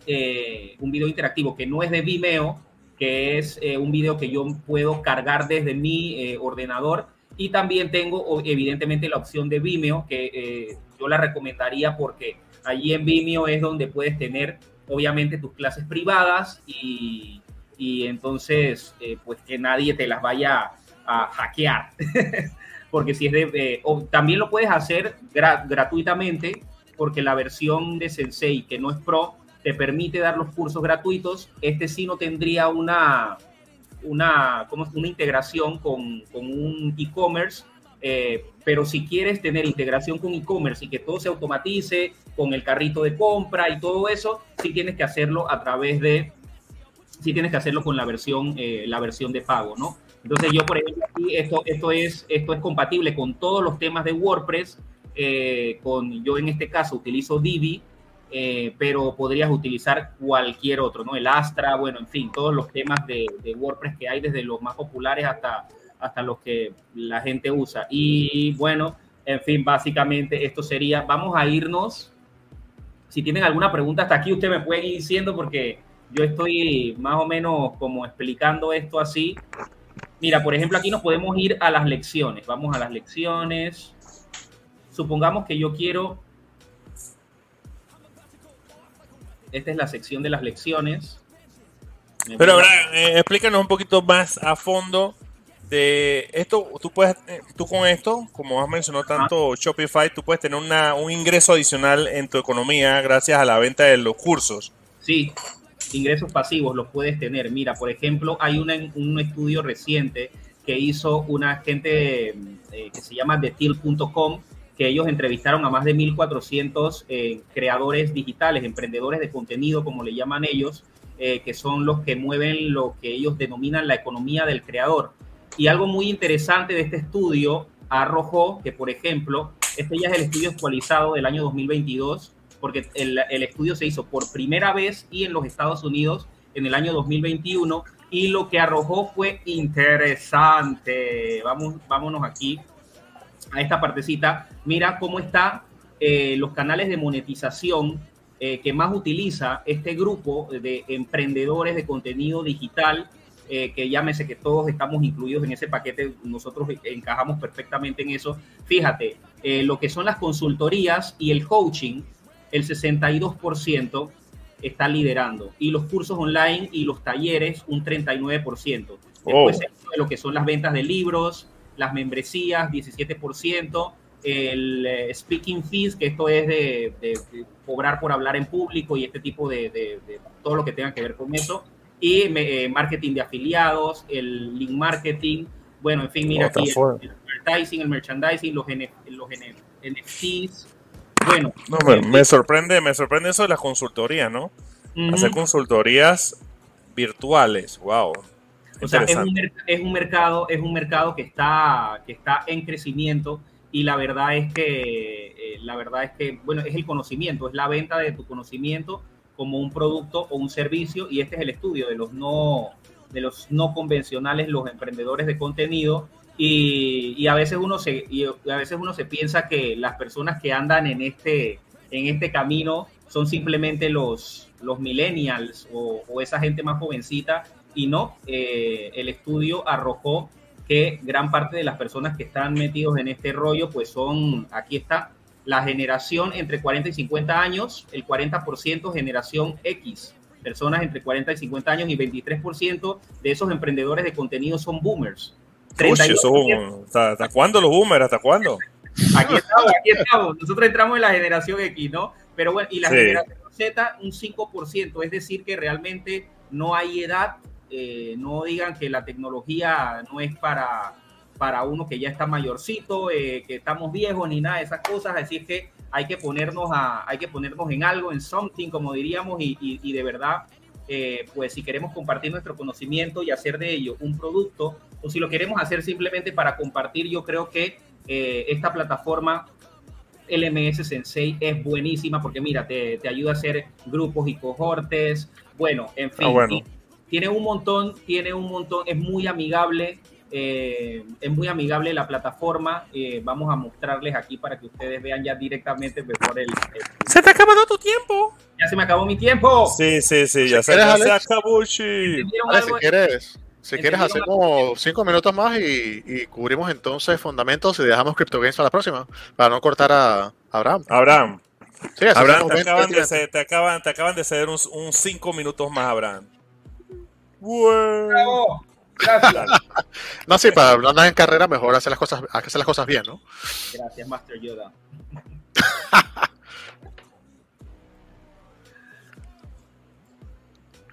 eh, un video interactivo que no es de Vimeo, que es un video que yo puedo cargar desde mi ordenador. Y también tengo, evidentemente, la opción de Vimeo, que yo la recomendaría porque allí en Vimeo es donde puedes tener, obviamente, tus clases privadas y, y entonces, pues que nadie te las vaya a hackear. porque si es de... también lo puedes hacer gratuitamente, porque la versión de Sensei, que no es Pro, te permite dar los cursos gratuitos. Este sí no tendría una, una, como una integración con, con un e-commerce, eh, pero si quieres tener integración con e-commerce y que todo se automatice con el carrito de compra y todo eso, sí tienes que hacerlo a través de, sí tienes que hacerlo con la versión, eh, la versión de pago, ¿no? Entonces yo, por ejemplo, esto, esto, es, esto es compatible con todos los temas de WordPress. Eh, con, yo en este caso utilizo Divi, eh, pero podrías utilizar cualquier otro, ¿no? El Astra, bueno, en fin, todos los temas de, WordPress que hay, desde los más populares hasta, hasta los que la gente usa. Y bueno, en fin, básicamente esto sería, vamos a irnos. Si tienen alguna pregunta hasta aquí, usted me puede ir diciendo porque yo estoy más o menos como explicando esto así Mira, por ejemplo, aquí nos podemos ir a las lecciones. Vamos a las lecciones. Supongamos que yo quiero... Esta es la sección de las lecciones. Pero ahora, eh, explícanos un poquito más a fondo de esto. Tú puedes, eh, tú con esto, como has mencionado tanto Shopify, tú puedes tener una, un ingreso adicional en tu economía gracias a la venta de los cursos. Sí, ingresos pasivos los puedes tener. Mira, por ejemplo, hay un estudio reciente que hizo una gente eh, que se llama TheTill.com, que ellos entrevistaron a más de 1.400 eh, creadores digitales, emprendedores de contenido, como le llaman ellos, eh, que son los que mueven lo que ellos denominan la economía del creador. Y algo muy interesante de este estudio arrojó que, por ejemplo, este ya es el estudio actualizado del año 2022, porque el, estudio se hizo por primera vez y en los Estados Unidos en el año 2021 y lo que arrojó fue interesante. Vamos, vámonos aquí a esta partecita. Mira cómo están eh, los canales de monetización eh, que más utiliza este grupo de emprendedores de contenido digital, eh, que llámese que todos estamos incluidos en ese paquete, nosotros encajamos perfectamente en eso. Fíjate, lo que son las consultorías y el coaching, el 62% está liderando y los cursos online y los talleres un 39%. Después de lo que son las ventas de libros, las membresías 17%, el eh, speaking fees, que esto es de, cobrar por hablar en público y este tipo de, todo lo que tenga que ver con eso, y eh, marketing de afiliados, el link marketing, bueno, en fin, mira aquí el, merchandising, el merchandising, los, los NFTs, bueno. No, me, sorprende, me sorprende eso de las consultorías, ¿no? Hacer consultorías virtuales, wow. O sea, es un, mercado, es un mercado que está, que está en crecimiento y la verdad es que, eh, la verdad es que, bueno, es el conocimiento, es la venta de tu conocimiento como un producto o un servicio y este es el estudio de los no, de los no convencionales, los emprendedores de contenido y, a veces uno se a veces uno se piensa que las personas que andan en este en este camino son simplemente los los millennials o, esa gente más jovencita y no eh, el estudio arrojó que gran parte de las personas que están metidos en este rollo pues son aquí está la generación entre 40 y 50 años el 40% generación X personas entre 40 y 50 años y 23% de esos emprendedores de contenido son boomers ¿hasta, cuándo los boomers? ¿Hasta cuándo? Aquí estamos, aquí estamos. Nosotros entramos en la generación X, ¿no? Pero bueno, y la generación Z, un 5%. Es decir, que realmente no hay edad. Eh, no digan que la tecnología no es para, para uno que ya está mayorcito, eh, que estamos viejos, ni nada de esas cosas. Así es que hay que ponernos, a, hay que ponernos en algo, en something, como diríamos, y, y de verdad eh, pues si queremos compartir nuestro conocimiento y hacer de ello un producto, o si lo queremos hacer simplemente para compartir, yo creo que eh, esta plataforma LMS Sensei es buenísima porque mira, te, ayuda a hacer grupos y cohortes, bueno, en fin, ah, tiene un montón, tiene un montón, es muy amigable Eh, es muy amigable la plataforma. Eh, vamos a mostrarles aquí para que ustedes vean ya directamente mejor el, ¡Se te ha acabado tu tiempo! Ya se me acabó mi tiempo. Sí, sí, sí, ya, se, se, acabó. si quieres, si quieres hacemos cinco minutos más y, cubrimos entonces fundamentos y dejamos Crypto Games para la próxima, para no cortar a Abraham. Abraham. Abraham, te acaban, de ceder, te, acaban, te acaban de ceder un, un cinco minutos más, Abraham. Bueno. Gracias. no, sí, para hablar en carrera mejor hacer las cosas, hacer las cosas bien, ¿no? Gracias, Master Yoda.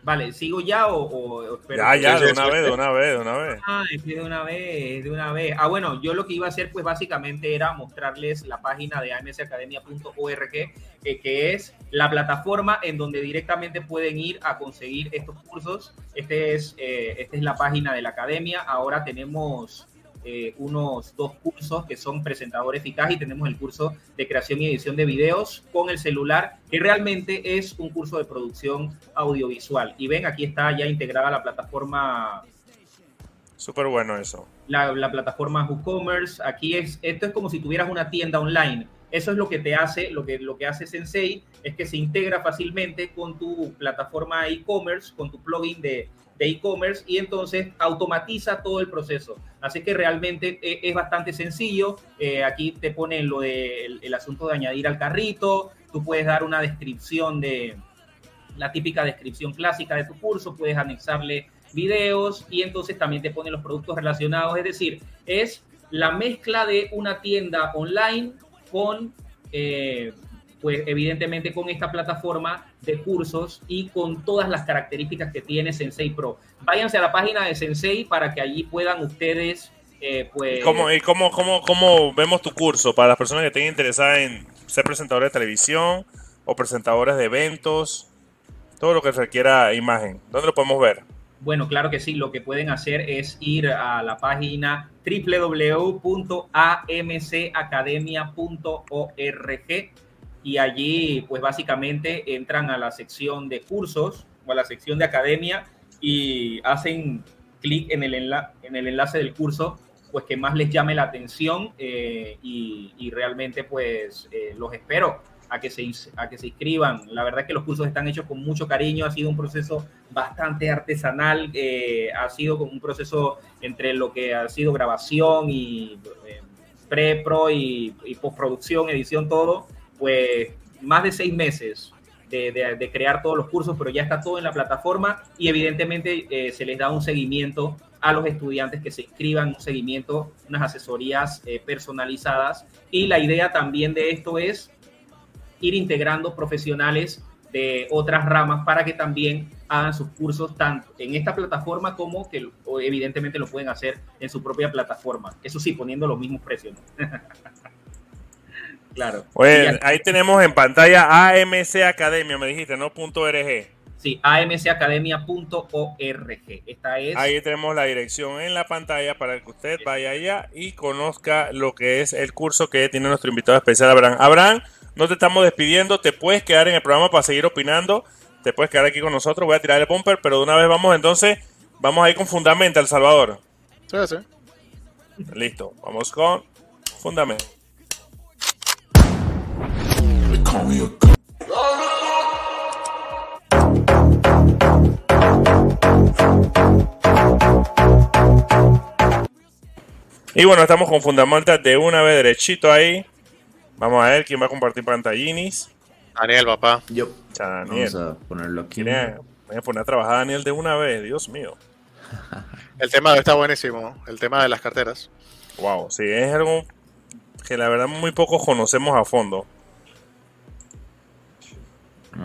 Vale, ¿sigo ya o, Ya, ya, de una vez, de una vez, de una vez. Ah, es de una vez, de una vez. Ah, bueno, yo lo que iba a hacer, pues básicamente era mostrarles la página de amsacademia.org, eh, que es la plataforma en donde directamente pueden ir a conseguir estos cursos. Este es, eh, esta es la página de la academia. Ahora tenemos eh, unos dos cursos que son presentador eficaz y tenemos el curso de creación y edición de videos con el celular, que realmente es un curso de producción audiovisual. Y ven, aquí está ya integrada la plataforma. Súper bueno eso. La, la plataforma WooCommerce. Aquí es, esto es como si tuvieras una tienda online. Eso es lo que te hace, lo que, lo que hace Sensei, es que se integra fácilmente con tu plataforma e-commerce, con tu plugin de, de e-commerce y entonces automatiza todo el proceso. Así que realmente e, es bastante sencillo. Eh, aquí te ponen lo del el asunto de añadir al carrito. Tú puedes dar una descripción de la típica descripción clásica de tu curso. Puedes anexarle videos y entonces también te ponen los productos relacionados. Es decir, es la mezcla de una tienda online con eh, pues evidentemente con esta plataforma de cursos y con todas las características que tiene Sensei Pro. Váyanse a la página de Sensei para que allí puedan ustedes, eh, pues... ¿Cómo, ¿Y cómo, cómo, cómo vemos tu curso para las personas que estén interesadas en ser presentadores de televisión o presentadores de eventos? Todo lo que requiera imagen. ¿Dónde lo podemos ver? Bueno, claro que sí. Lo que pueden hacer es ir a la página www.amcacademia.org y allí pues básicamente entran a la sección de cursos o a la sección de academia y hacen clic en, el en el enlace del curso pues que más les llame la atención eh, y, realmente pues eh, los espero a que, se, a que se inscriban. La verdad es que los cursos están hechos con mucho cariño, ha sido un proceso bastante artesanal, eh, ha sido un proceso entre lo que ha sido grabación y pre, pro y, y postproducción, edición, todo pues más de seis meses de, crear todos los cursos, pero ya está todo en la plataforma y evidentemente eh, se les da un seguimiento a los estudiantes que se inscriban, un seguimiento, unas asesorías eh, personalizadas. Y la idea también de esto es ir integrando profesionales de otras ramas para que también hagan sus cursos tanto en esta plataforma como que evidentemente lo pueden hacer en su propia plataforma. Eso sí, poniendo los mismos precios. Claro. ahí tenemos en pantalla AMC Academia, me dijiste, ¿no? Punto .rg. Sí, amcacademia.org. Esta es. Ahí tenemos la dirección en la pantalla para que usted vaya allá y conozca lo que es el curso que tiene nuestro invitado especial, Abraham. Abraham, no te estamos despidiendo, te puedes quedar en el programa para seguir opinando, te puedes quedar aquí con nosotros, voy a tirar el bumper, pero de una vez vamos entonces, vamos a ir con Fundamento, El Salvador. Sí, sí. Listo, vamos con Fundamento. Y bueno, estamos con Fundamental de una vez derechito ahí. Vamos a ver quién va a compartir pantallinis. Daniel, papá. Yo. Daniel. Vamos a ponerlo aquí. Voy a poner a trabajar a Daniel de una vez, Dios mío. El tema está buenísimo, el tema de las carteras. Wow, sí, es algo que la verdad muy pocos conocemos a fondo.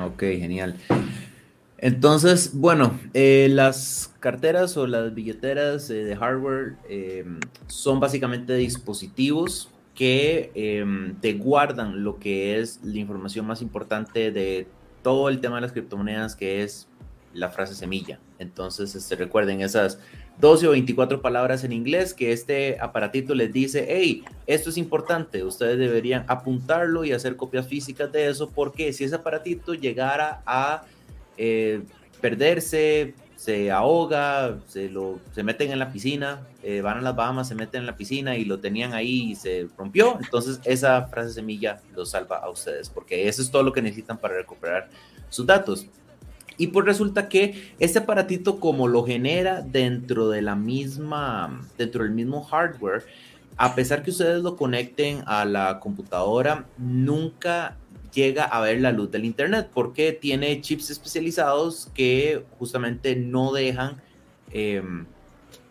Ok, genial. Entonces, bueno, eh, las carteras o las billeteras eh, de hardware eh, son básicamente dispositivos que em, te guardan lo que es la información más importante de todo el tema de las criptomonedas, que es la frase semilla. Entonces, este, recuerden esas 12 o 24 palabras en inglés que este aparatito les dice, hey, esto es importante, ustedes deberían apuntarlo y hacer copias físicas de eso, porque si ese aparatito llegara a eh, perderse, se ahoga, se, lo, se meten en la piscina, eh, van a las Bahamas, se meten en la piscina y lo tenían ahí y se rompió. Entonces esa frase semilla los salva a ustedes, porque eso es todo lo que necesitan para recuperar sus datos. Y pues resulta que este aparatito como lo genera dentro de la misma, dentro del mismo hardware, a pesar que ustedes lo conecten a la computadora, nunca llega a ver la luz del Internet porque tiene chips especializados que justamente no dejan, em,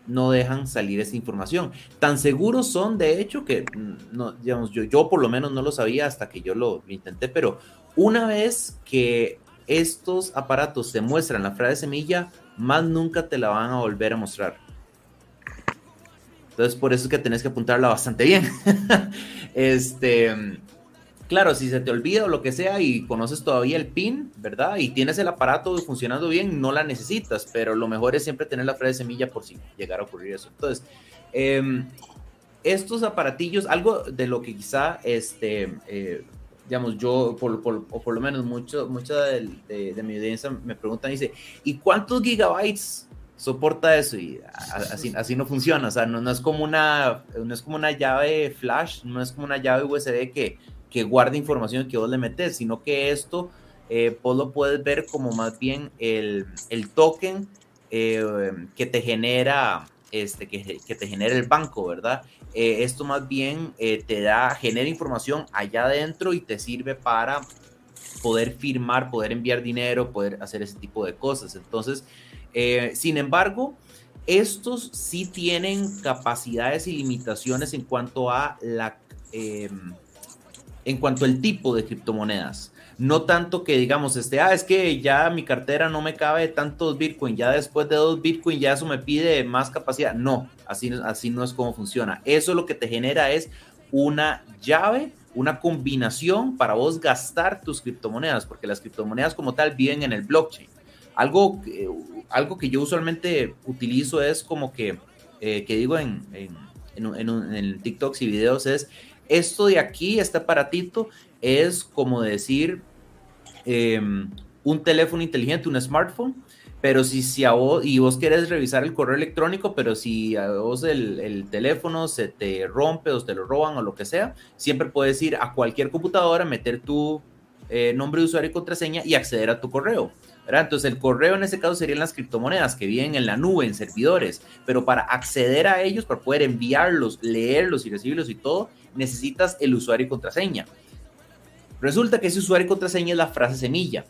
no dejan salir esa información. Tan seguros son, de hecho, que mm, no, digamos, yo, yo por lo menos no lo sabía hasta que yo lo, lo intenté, pero una vez que estos aparatos te muestran la frase semilla, más nunca te la van a volver a mostrar. Entonces, por eso es que tenés que apuntarla bastante bien. este, Claro, si se te olvida o lo que sea y conoces todavía el PIN, ¿verdad? Y tienes el aparato funcionando bien, no la necesitas, pero lo mejor es siempre tener la frase de semilla por si llegara a ocurrir eso. Entonces, em, estos aparatillos, algo de lo que quizá, este, eh, digamos, yo, por, o por lo menos mucho, mucha de, mi audiencia me preguntan, dice, ¿y cuántos gigabytes soporta eso? Y así, así no funciona, o sea, no, no, es como una, no es como una llave flash, no es como una llave USB que que guarde información que vos le metes, sino que esto eh, vos lo puedes ver como más bien el, el token eh, que te genera este, que, que, te genera el banco, ¿verdad? Eh, esto más bien te da, genera información allá adentro y te sirve para poder firmar, poder enviar dinero, poder hacer ese tipo de cosas. Entonces, sin embargo, estos sí tienen capacidades y limitaciones en cuanto a la en cuanto al tipo de criptomonedas. No tanto que digamos, este, ah, es que ya mi cartera no me cabe tantos Bitcoin, ya después de dos Bitcoin ya eso me pide más capacidad. No, así, así no es como funciona. Eso lo que te genera es una llave, una combinación para vos gastar tus criptomonedas, porque las criptomonedas como tal viven en el blockchain. Algo, algo que yo usualmente utilizo es como que, eh, que digo en, en, en, en TikToks y videos es esto de aquí, este aparatito, es como decir em, un teléfono inteligente, un smartphone, pero si, si a vos, y vos querés revisar el correo electrónico, pero si a vos el, teléfono se te rompe o te lo roban o lo que sea, siempre puedes ir a cualquier computadora, meter tu eh, nombre de usuario y contraseña y acceder a tu correo. Entonces el correo en este caso serían las criptomonedas que vienen en la nube, en servidores, pero para acceder a ellos, para poder enviarlos, leerlos y recibirlos y todo, necesitas el usuario y contraseña. Resulta que ese usuario y contraseña es la frase semilla.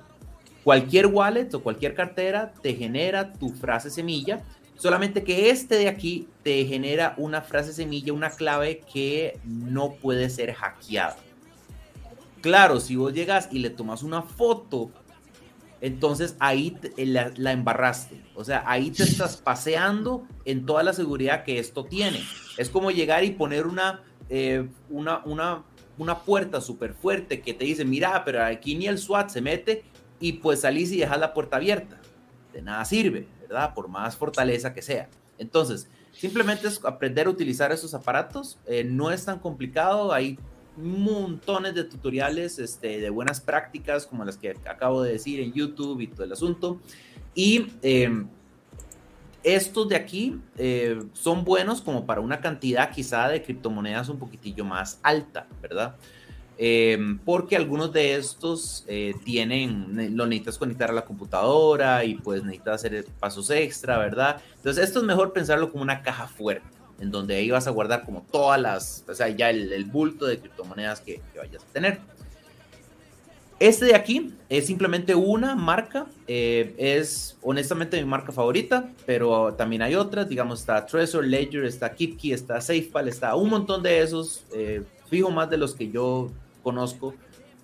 Cualquier wallet o cualquier cartera te genera tu frase semilla, solamente que este de aquí te genera una frase semilla, una clave que no puede ser hackeada. Claro, si vos llegas y le tomas una foto, entonces ahí la, la, embarraste. O sea, ahí te estás paseando en toda la seguridad que esto tiene. Es como llegar y poner una eh, una, una, una puerta súper fuerte que te dice, mira, pero aquí ni el SWAT se mete y pues salís y dejas la puerta abierta. De nada sirve, ¿verdad? Por más fortaleza que sea. Entonces, simplemente es aprender a utilizar esos aparatos. Eh, no es tan complicado. Hay montones de tutoriales este, de buenas prácticas como las que acabo de decir en YouTube y todo el asunto. Y eh, estos de aquí eh, son buenos como para una cantidad quizá de criptomonedas un poquitillo más alta, ¿verdad? Em, porque algunos de estos eh, tienen, lo necesitas conectar a la computadora y pues necesitas hacer pasos extra, ¿verdad? Entonces esto es mejor pensarlo como una caja fuerte, en donde ahí vas a guardar como todas las, o sea, ya el, bulto de criptomonedas que, que vayas a tener. Este de aquí es simplemente una marca, eh, es honestamente mi marca favorita, pero también hay otras, digamos, está Trezor, Ledger, está KeepKey, está SafePal, está un montón de esos, eh, fijo más de los que yo conozco.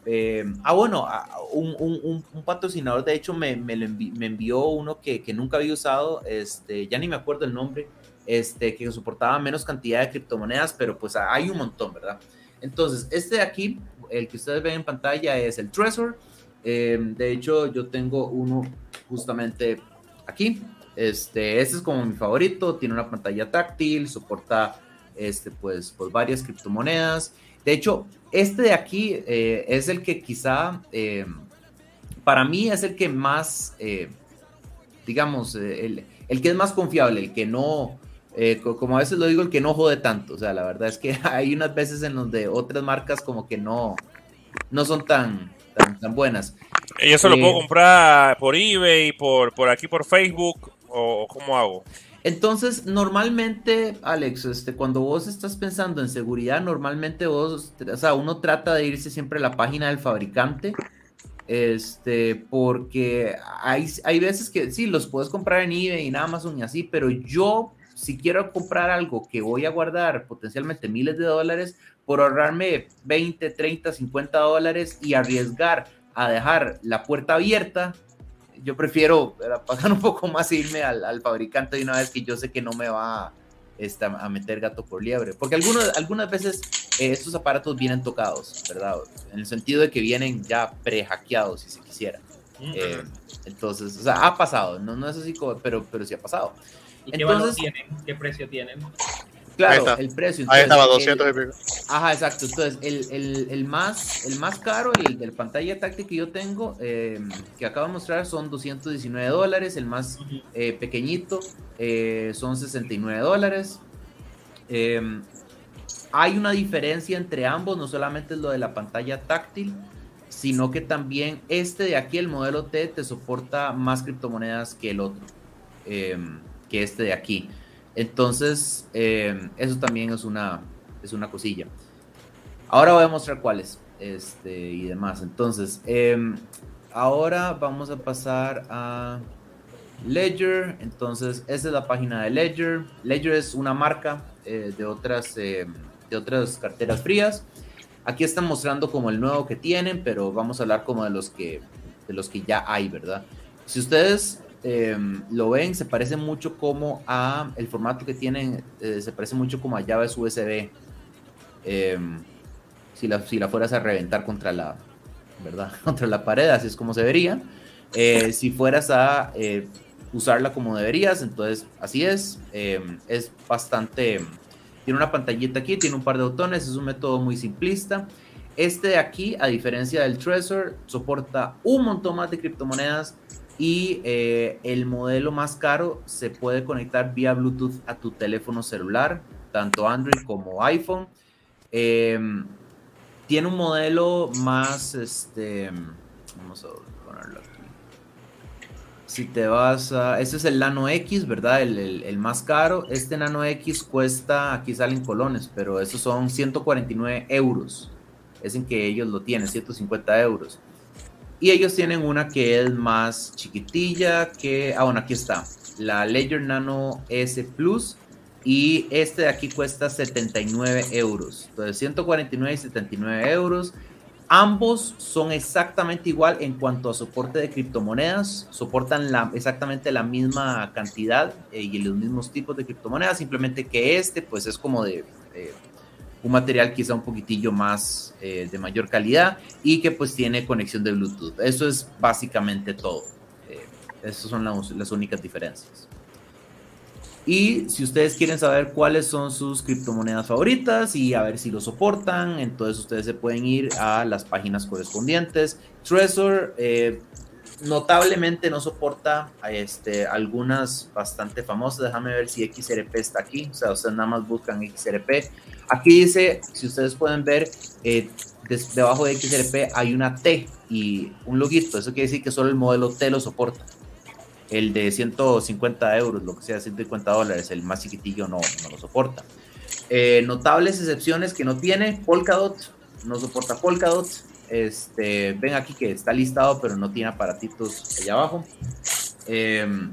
Eh, ah, bueno, un, patrocinador de hecho me, me, envió uno que, que, nunca había usado, este, ya ni me acuerdo el nombre, este, que soportaba menos cantidad de criptomonedas, pero pues hay un montón, ¿verdad? Entonces, este de aquí el que ustedes ven en pantalla es el Trezor. Eh, de hecho, yo tengo uno justamente aquí. Este, este es como mi favorito. Tiene una pantalla táctil, soporta este, pues, pues varias criptomonedas. De hecho, este de aquí eh, es el que quizá eh, para mí es el que más digamos, el, el, que es más confiable, el que no, como a veces lo digo, el que no jode tanto. O sea, la verdad es que hay unas veces en donde otras marcas como que no, no son tan, tan, buenas. ¿Y eso lo puedo comprar por eBay, por, por aquí por Facebook o cómo hago? Entonces, normalmente, Alex, este, cuando vos estás pensando en seguridad, normalmente vos, o sea, uno trata de irse siempre a la página del fabricante, este, porque hay, hay veces que sí, los puedes comprar en eBay y en Amazon y así, pero yo, si quiero comprar algo que voy a guardar potencialmente miles de dólares, por ahorrarme 20, 30, 50 dólares y arriesgar a dejar la puerta abierta, yo prefiero pagar un poco más e irme al, fabricante de una vez que yo sé que no me va este, a meter gato por liebre. Porque algunos, algunas veces eh, estos aparatos vienen tocados, ¿verdad? En el sentido de que vienen ya pre-hackeados, si se quisiera. Eh, entonces, o sea, ha pasado, no, no es así, como, pero, pero sí ha pasado. ¿Y qué valor tienen? ¿Qué precio tienen? Claro, el precio. Ahí estaba 200 Ajá, exacto. Entonces, el, el, el, más, el más caro, el del pantalla táctil que yo tengo, eh, que acabo de mostrar, son 219 dólares. El más eh, pequeñito eh, son 69 dólares. hay una diferencia entre ambos, no solamente es lo de la pantalla táctil, sino que también este de aquí, el modelo T, te soporta más criptomonedas que el otro, este de aquí. Entonces, eh, eso también es una, es una cosilla. Ahora voy a mostrar cuáles este, y demás. Entonces, em, ahora vamos a pasar a Ledger. Entonces, esa es la página de Ledger. Ledger es una marca eh, de, otras, em, de otras carteras frías. Aquí están mostrando como el nuevo que tienen, pero vamos a hablar como de los que, de los que ya hay, ¿verdad? Si ustedes Em, lo ven, se parece mucho como a el formato que tienen, eh, se parece mucho como a llaves USB. Em, si, la, si la fueras a reventar contra la, ¿verdad? Contra la pared, así es como se vería. Eh, si fueras a eh, usarla como deberías, entonces así es. Em, es bastante. Tiene una pantallita aquí, tiene un par de botones, es un método muy simplista. Este de aquí, a diferencia del Trezor, soporta un montón más de criptomonedas y eh, el modelo más caro se puede conectar vía Bluetooth a tu teléfono celular, tanto Android como iPhone. Em, tiene un modelo más, este, vamos a ponerlo aquí. Si te vas a, este es el Nano X, ¿verdad? El, el más caro. Este Nano X cuesta, aquí salen colones, pero esos son 149 euros. Es en que ellos lo tienen, 150 euros. Y ellos tienen una que es más chiquitilla, que, ah, bueno, aquí está, la Ledger Nano S Plus. Y este de aquí cuesta 79 euros. Entonces, 149 y 79 euros. Ambos son exactamente igual en cuanto a soporte de criptomonedas. Soportan la, exactamente la misma cantidad eh, y los mismos tipos de criptomonedas. Simplemente que este, pues es como de un material quizá un poquitillo más eh, de mayor calidad y que pues tiene conexión de Bluetooth. Eso es básicamente todo. Eh, esas son las, únicas diferencias. Y si ustedes quieren saber cuáles son sus criptomonedas favoritas y a ver si lo soportan, entonces ustedes se pueden ir a las páginas correspondientes. Trezor eh, notablemente no soporta este, algunas bastante famosas. Déjame ver si XRP está aquí. O sea, ustedes nada más buscan XRP. Aquí dice, si ustedes pueden ver, eh, debajo de XRP hay una T y un loguito. Eso quiere decir que solo el modelo T lo soporta. El de 150 euros, lo que sea, 150 dólares, el más chiquitillo no, no lo soporta. Eh, notables excepciones que no tiene, Polkadot, no soporta Polkadot. Este, ven aquí que está listado, pero no tiene aparatitos allá abajo. Em,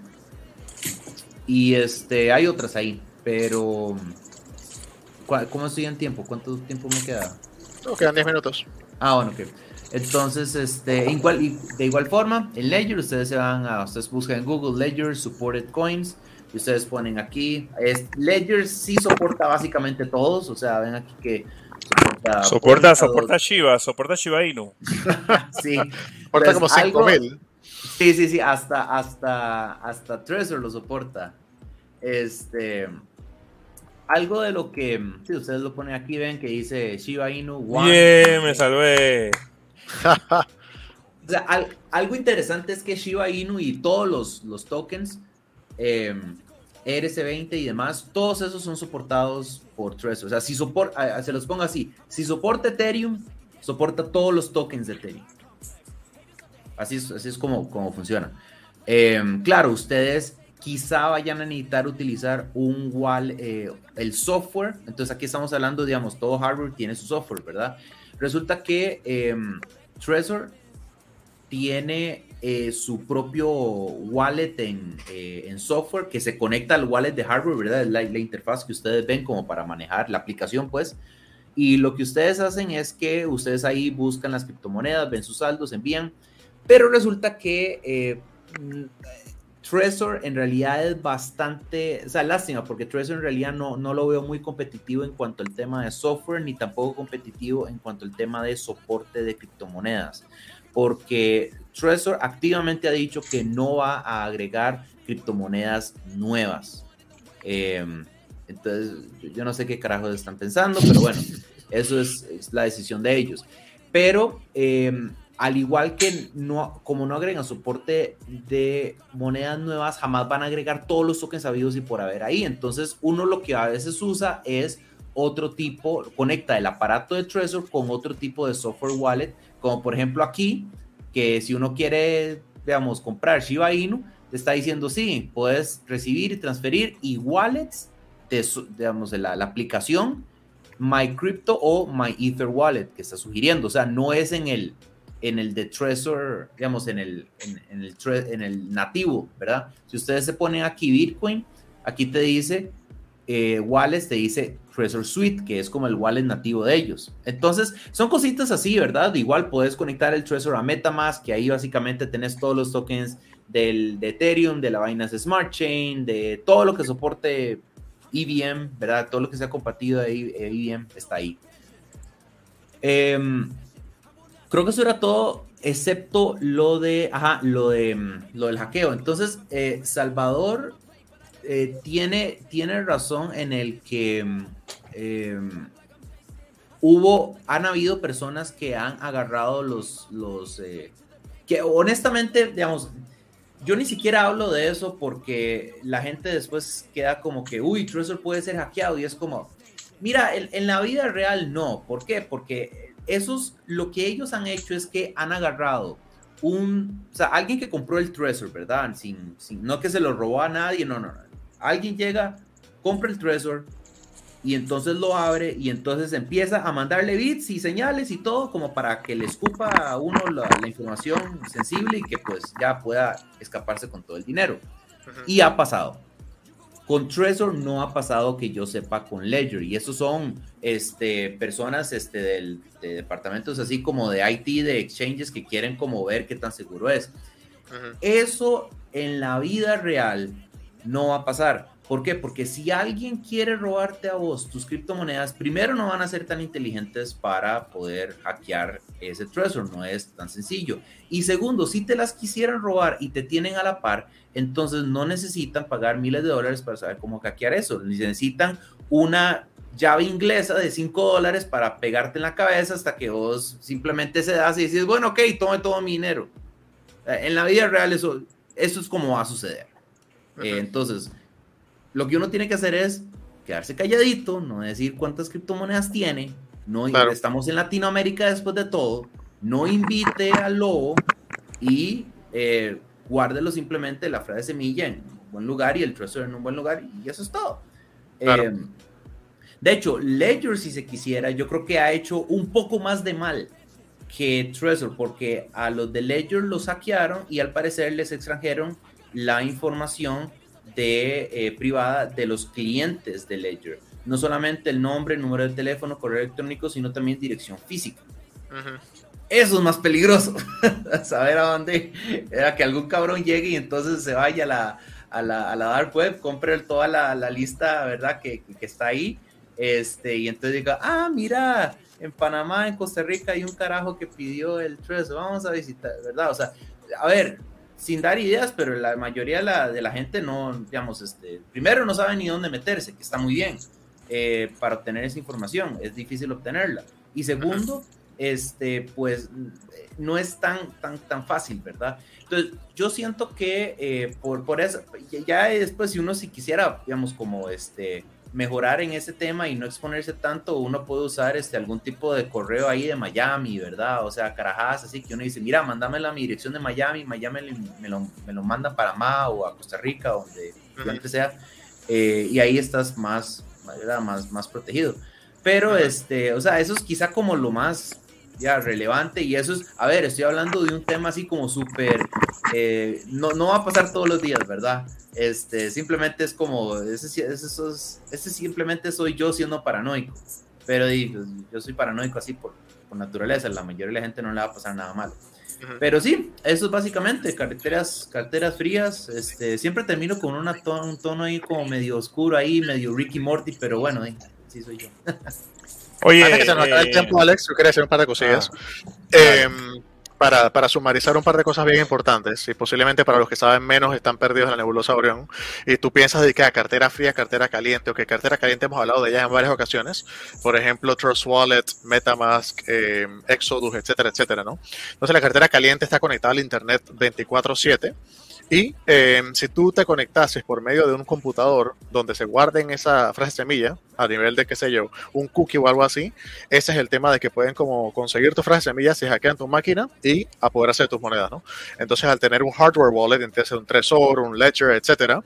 y este, hay otras ahí, pero ¿Cómo estoy en tiempo? ¿Cuánto tiempo me queda? No, quedan 10 minutos. Ah, bueno, ok. Entonces, este, igual, de igual forma, en Ledger, ustedes se van a, ustedes buscan en Google Ledger Supported Coins, y ustedes ponen aquí, es, Ledger sí soporta básicamente todos, o sea, ven aquí que soporta... Soporta, soporta Shiba, soporta Shiba Inu. sí. Soporta como 5000. Sí, sí, sí, hasta, hasta, hasta Trezor lo soporta. Este algo de lo que, si ustedes lo ponen aquí, ven que dice Shiba Inu. Bien, me salvé. O sea, algo interesante es que Shiba Inu y todos los, los tokens, eh, ERC20 y demás, todos esos son soportados por Trezor. O sea, si soporta, se los pongo así, si soporta Ethereum, soporta todos los tokens de Ethereum. Así es, así es como, como funciona. Em, claro, ustedes quizá vayan a necesitar utilizar un wall, eh, el software. Entonces aquí estamos hablando, digamos, todo hardware tiene su software, ¿verdad? Resulta que em, Trezor tiene eh, su propio wallet eh, en, software que se conecta al wallet de hardware, ¿verdad? La, la interfaz que ustedes ven como para manejar la aplicación, pues. Y lo que ustedes hacen es que ustedes ahí buscan las criptomonedas, ven sus saldos, envían, pero resulta que eh, Trezor en realidad es bastante, o sea, lástima, porque Trezor en realidad no, no lo veo muy competitivo en cuanto al tema de software, ni tampoco competitivo en cuanto al tema de soporte de criptomonedas porque Trezor activamente ha dicho que no va a agregar criptomonedas nuevas. Em, entonces, yo no sé qué carajos están pensando, pero bueno, eso es, la decisión de ellos. Pero em, al igual que no, como no agregan soporte de monedas nuevas, jamás van a agregar todos los tokens habidos y por haber ahí. Entonces, uno lo que a veces usa es otro tipo, conecta el aparato de Trezor con otro tipo de software wallet como por ejemplo aquí, que si uno quiere, digamos, comprar Shiba Inu, te está diciendo, sí, puedes recibir y transferir y wallets, de, digamos, de la, aplicación MyCrypto o MyEther Wallet que está sugiriendo. O sea, no es en el, en el de Trezor, digamos, en el, en, en el nativo, ¿verdad? Si ustedes se ponen aquí Bitcoin, aquí te dice eh, wallets, te dice Trezor Suite, que es como el wallet nativo de ellos. Entonces, son cositas así, ¿verdad? Igual puedes conectar el Trezor a MetaMask, que ahí básicamente tenés todos los tokens del, de Ethereum, de la Binance Smart Chain, de todo lo que soporte EVM, ¿verdad? Todo lo que sea compartido de EVM está ahí. Em, creo que eso era todo, excepto lo de, ajá, lo de, lo del hackeo. Entonces, eh, Salvador eh, tiene, tiene razón en el que em, hubo, han habido personas que han agarrado los, los eh, que honestamente, digamos, yo ni siquiera hablo de eso porque la gente después queda como que, uy, Trezor puede ser hackeado y es como, mira, en, la vida real no, ¿por qué? Porque esos, lo que ellos han hecho es que han agarrado un, o sea, alguien que compró el Trezor, ¿verdad? Sin, sin, no que se lo robó a nadie, no, no, no alguien llega, compra el Trezor y entonces lo abre y entonces empieza a mandarle bits y señales y todo como para que le escupa a uno la, información sensible y que pues ya pueda escaparse con todo el dinero. Y ha pasado. Con Trezor no ha pasado que yo sepa con Ledger y esos son este, personas este, del, de departamentos así como de IT, de exchanges que quieren como ver qué tan seguro es. Eso en la vida real no va a pasar. ¿Por qué? Porque si alguien quiere robarte a vos tus criptomonedas, primero no van a ser tan inteligentes para poder hackear ese Trezor, no es tan sencillo. Y segundo, si te las quisieran robar y te tienen a la par, entonces no necesitan pagar miles de dólares para saber cómo hackear eso. Necesitan una llave inglesa de 5 dólares para pegarte en la cabeza hasta que vos simplemente se das y dices, bueno, ok, tome todo mi dinero. Eh, en la vida real eso, eso es como va a suceder. Eh, entonces, lo que uno tiene que hacer es quedarse calladito, no decir cuántas criptomonedas tiene, no estamos en Latinoamérica después de todo, no invite al lobo y eh, guárdelo simplemente la frase de semilla en un buen lugar y el Trezor en un buen lugar y eso es todo. Eh, de hecho, Ledger, si se quisiera, yo creo que ha hecho un poco más de mal que Trezor, porque a los de Ledger los saquearon y al parecer les extrajeron la información de, eh, privada de los clientes de Ledger. No solamente el nombre, número de teléfono, correo electrónico, sino también dirección física. Eso es más peligroso. Saber a dónde era que algún cabrón llegue y entonces se vaya a la, a la, a la dark web, compre toda la, la lista, ¿verdad? Que, que, está ahí. Este, y entonces diga, ah, mira, en Panamá, en Costa Rica hay un carajo que pidió el Trust, vamos a visitar, ¿verdad? O sea, a ver, sin dar ideas, pero la mayoría de la, gente no, digamos, este, primero no sabe ni dónde meterse, que está muy bien, eh, para obtener esa información, es difícil obtenerla. Y segundo, este, pues no es tan, tan, tan fácil, ¿verdad? Entonces, yo siento que eh, por, por eso, ya después, si uno si quisiera, digamos, como este, mejorar en ese tema y no exponerse tanto, uno puede usar este, algún tipo de correo ahí de Miami, ¿verdad? O sea, carajadas, así que uno dice, mira, mándame la mi dirección de Miami, Miami me lo, me lo manda para Panamá o a Costa Rica, donde, donde sea, eh, y ahí estás más, más, más protegido. Pero, este, o sea, eso es quizá como lo más ya relevante y eso es, a ver, estoy hablando de un tema así como súper, eh, no, no va a pasar todos los días, ¿verdad? Este, simplemente es como, ese, ese, simplemente soy yo siendo paranoico, pero digo, yo soy paranoico así por, por naturaleza, la mayoría de la gente no le va a pasar nada malo. Pero sí, eso es básicamente carteras, carteras frías. Este, siempre termino con una un tono ahí como medio oscuro ahí, medio Ricky Morty, pero bueno, sí soy yo. Oye, antes que se nos acabe el eh, tiempo, Alex, yo quería decir un par de cosillas. Ah, em, para, para, sumarizar un par de cosas bien importantes, y posiblemente para los que saben menos están perdidos en la nebulosa Orión, y tú piensas de que a cartera fría, cartera caliente, o que cartera caliente hemos hablado de ella en varias ocasiones, por ejemplo, Trust Wallet, Metamask, eh, Exodus, etcétera, etcétera, ¿no? Entonces la cartera caliente está conectada al Internet 24/7 y em, si tú te conectases por medio de un computador donde se guarden esa frase semilla, a nivel de, qué sé yo, un cookie o algo así, ese es el tema de que pueden como conseguir tu frase semilla si hackean tu máquina y a poder hacer tus monedas, ¿no? Entonces, al tener un hardware wallet, entonces un Trezor, un Ledger, etcétera,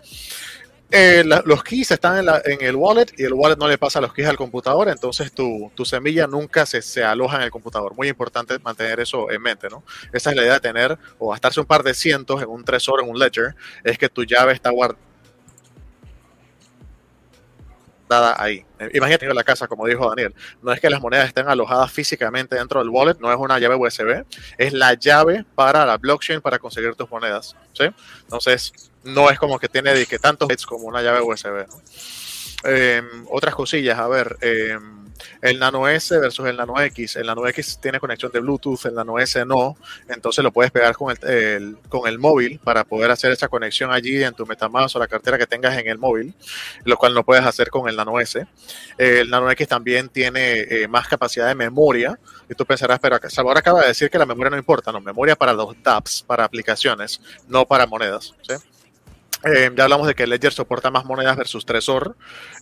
eh, los keys están en, el wallet y el wallet no le pasa los keys al computador, entonces tu, semilla nunca se, aloja en el computador. Muy importante mantener eso en mente, ¿no? Esa es la idea de tener o gastarse un par de cientos en un tresor, en un ledger, es que tu llave está guardada ahí. Imagínate en la casa, como dijo Daniel, no es que las monedas estén alojadas físicamente dentro del wallet, no es una llave USB, es la llave para la blockchain para conseguir tus monedas, ¿sí? Entonces, no es como que tiene que tantos bits como una llave USB. Em, otras cosillas, a ver, em, el Nano S versus el Nano X. El Nano X tiene conexión de Bluetooth, el Nano S no. Entonces lo puedes pegar con el, con el móvil para poder hacer esa conexión allí en tu Metamask o la cartera que tengas en el móvil, lo cual no puedes hacer con el Nano S. El Nano X también tiene eh, más capacidad de memoria. Y tú pensarás, pero Salvador acaba de decir que la memoria no importa, no, memoria para los dApps, para aplicaciones, no para monedas. ¿sí? Eh, ya hablamos de que Ledger soporta más monedas versus Trezor.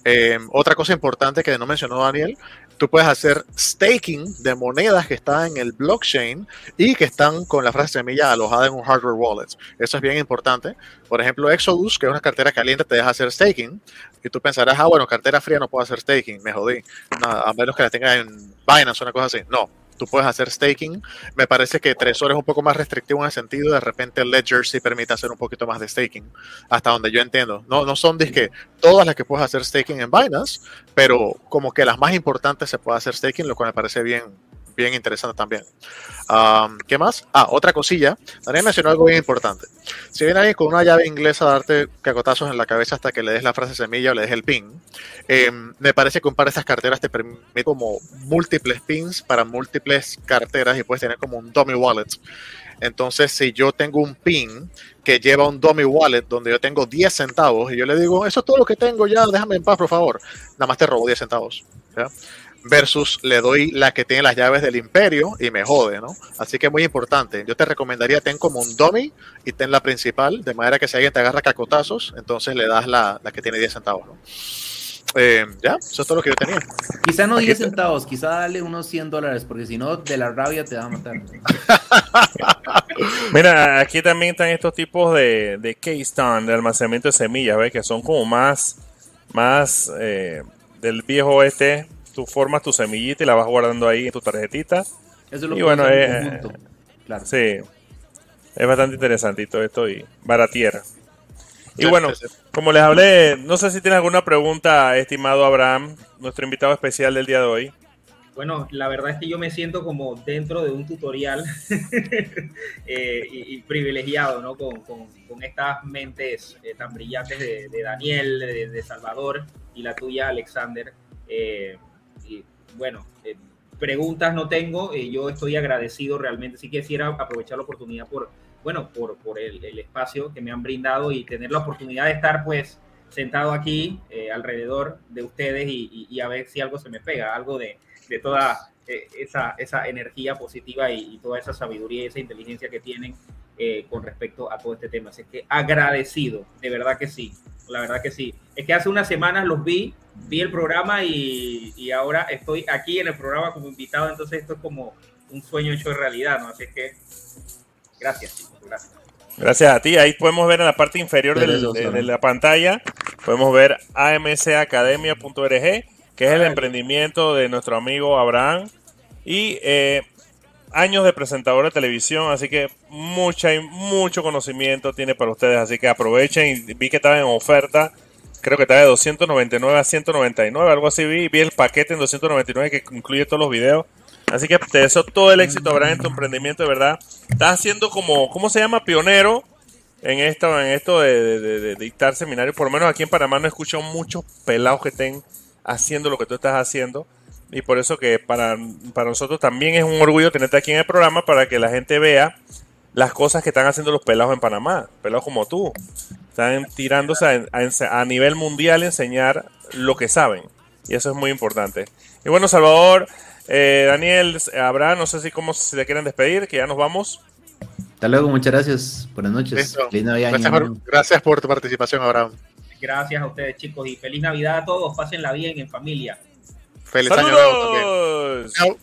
Eh, otra cosa importante que no mencionó Daniel, tú puedes hacer staking de monedas que están en el blockchain y que están con la frase semilla alojada en un hardware wallet. Eso es bien importante. Por ejemplo, Exodus, que es una cartera caliente, te deja hacer staking. Y tú pensarás, ah, bueno, cartera fría no puedo hacer staking, me jodí. a menos que la tenga en Binance o una cosa así. No, tú puedes hacer staking. Me parece que Trezor es un poco más restrictivo en el sentido, de repente Ledger sí permite hacer un poquito más de staking, hasta donde yo entiendo. No, no son que todas las que puedes hacer staking en Binance, pero como que las más importantes se puede hacer staking, lo cual me parece bien, bien interesante también. ¿Qué más? Ah, otra cosilla. Daniel mencionó algo bien importante. Si viene alguien con una llave inglesa a darte cacotazos en la cabeza hasta que le des la frase semilla o le des el pin, em, me parece que un par de estas carteras te permite como múltiples pins para múltiples carteras y puedes tener como un dummy wallet. Entonces, si yo tengo un pin que lleva un dummy wallet donde yo tengo 10 centavos y yo le digo, eso es todo lo que tengo, ya déjame en paz, por favor, nada más te robo 10 centavos. Versus le doy la que tiene las llaves del imperio y me jode, ¿no? Así que muy importante. Yo te recomendaría ten como un dummy y ten la principal, de manera que si alguien te agarra cacotazos, entonces le das la, que tiene 10 centavos, ¿no? Eh, ya, eso es todo lo que yo tenía. Quizá no 10 centavos, quizá dale unos 100 dólares, porque si no, de la rabia te va a matar. Mira, aquí también están estos tipos de, de Keystone, de almacenamiento de semillas, ¿ves? Que son como más, más eh, del viejo este tú formas tu semillita y la vas guardando ahí en tu tarjetita. Eso es lo y bueno, eh, claro. sí, es bastante interesante todo esto y baratiera. Y bueno, como les hablé, no sé si tiene alguna pregunta, estimado Abraham, nuestro invitado especial del día de hoy. Bueno, la verdad es que yo me siento como dentro de un tutorial eh, y, privilegiado, ¿no? Con, estas mentes eh, tan brillantes de, Daniel, de, Salvador y la tuya, Alexander. Eh, bueno, eh, preguntas no tengo, eh, yo estoy agradecido realmente, si quisiera aprovechar la oportunidad por, bueno, por, por el, espacio que me han brindado y tener la oportunidad de estar pues sentado aquí eh, alrededor de ustedes y, a ver si algo se me pega, algo de, de toda esa, esa energía positiva y, toda esa sabiduría y esa inteligencia que tienen con respecto a todo este tema. Así que agradecido, de verdad que sí, la verdad que sí. Es que hace unas semanas los vi, vi el programa y, y ahora estoy aquí en el programa como invitado, entonces esto es como un sueño hecho de realidad, ¿no? Así que gracias, gracias. Gracias a ti. Ahí podemos ver en la parte inferior de, la pantalla, podemos ver amcacademia.org, que es el emprendimiento de nuestro amigo Abraham. Y eh, años de presentador de televisión, así que mucha, mucho conocimiento tiene para ustedes. Así que aprovechen y vi que estaba en oferta. Creo que está de 299 a 199, algo así vi. Vi el paquete en 299 que incluye todos los videos. Así que te deseo todo el éxito, Abraham, en tu emprendimiento, de verdad. Estás haciendo como, ¿cómo se llama? Pionero en esto, en esto de, dictar seminarios. Por lo menos aquí en Panamá no escucho muchos pelados que estén haciendo lo que tú estás haciendo. Y por eso que para, para nosotros también es un orgullo tenerte aquí en el programa para que la gente vea las cosas que están haciendo los pelados en Panamá. Pelados como tú. Están tirándose a, a nivel mundial a enseñar lo que saben. Y eso es muy importante. Y bueno, Salvador, eh, Daniel, Abraham, no sé si cómo se quieren despedir, que ya nos vamos. Hasta luego, muchas gracias. Buenas noches. Feliz Navidad. Gracias por, tu participación, Abraham. Gracias a ustedes, chicos, y feliz Navidad a todos. Pásenla bien en familia. Feliz año nuevo también.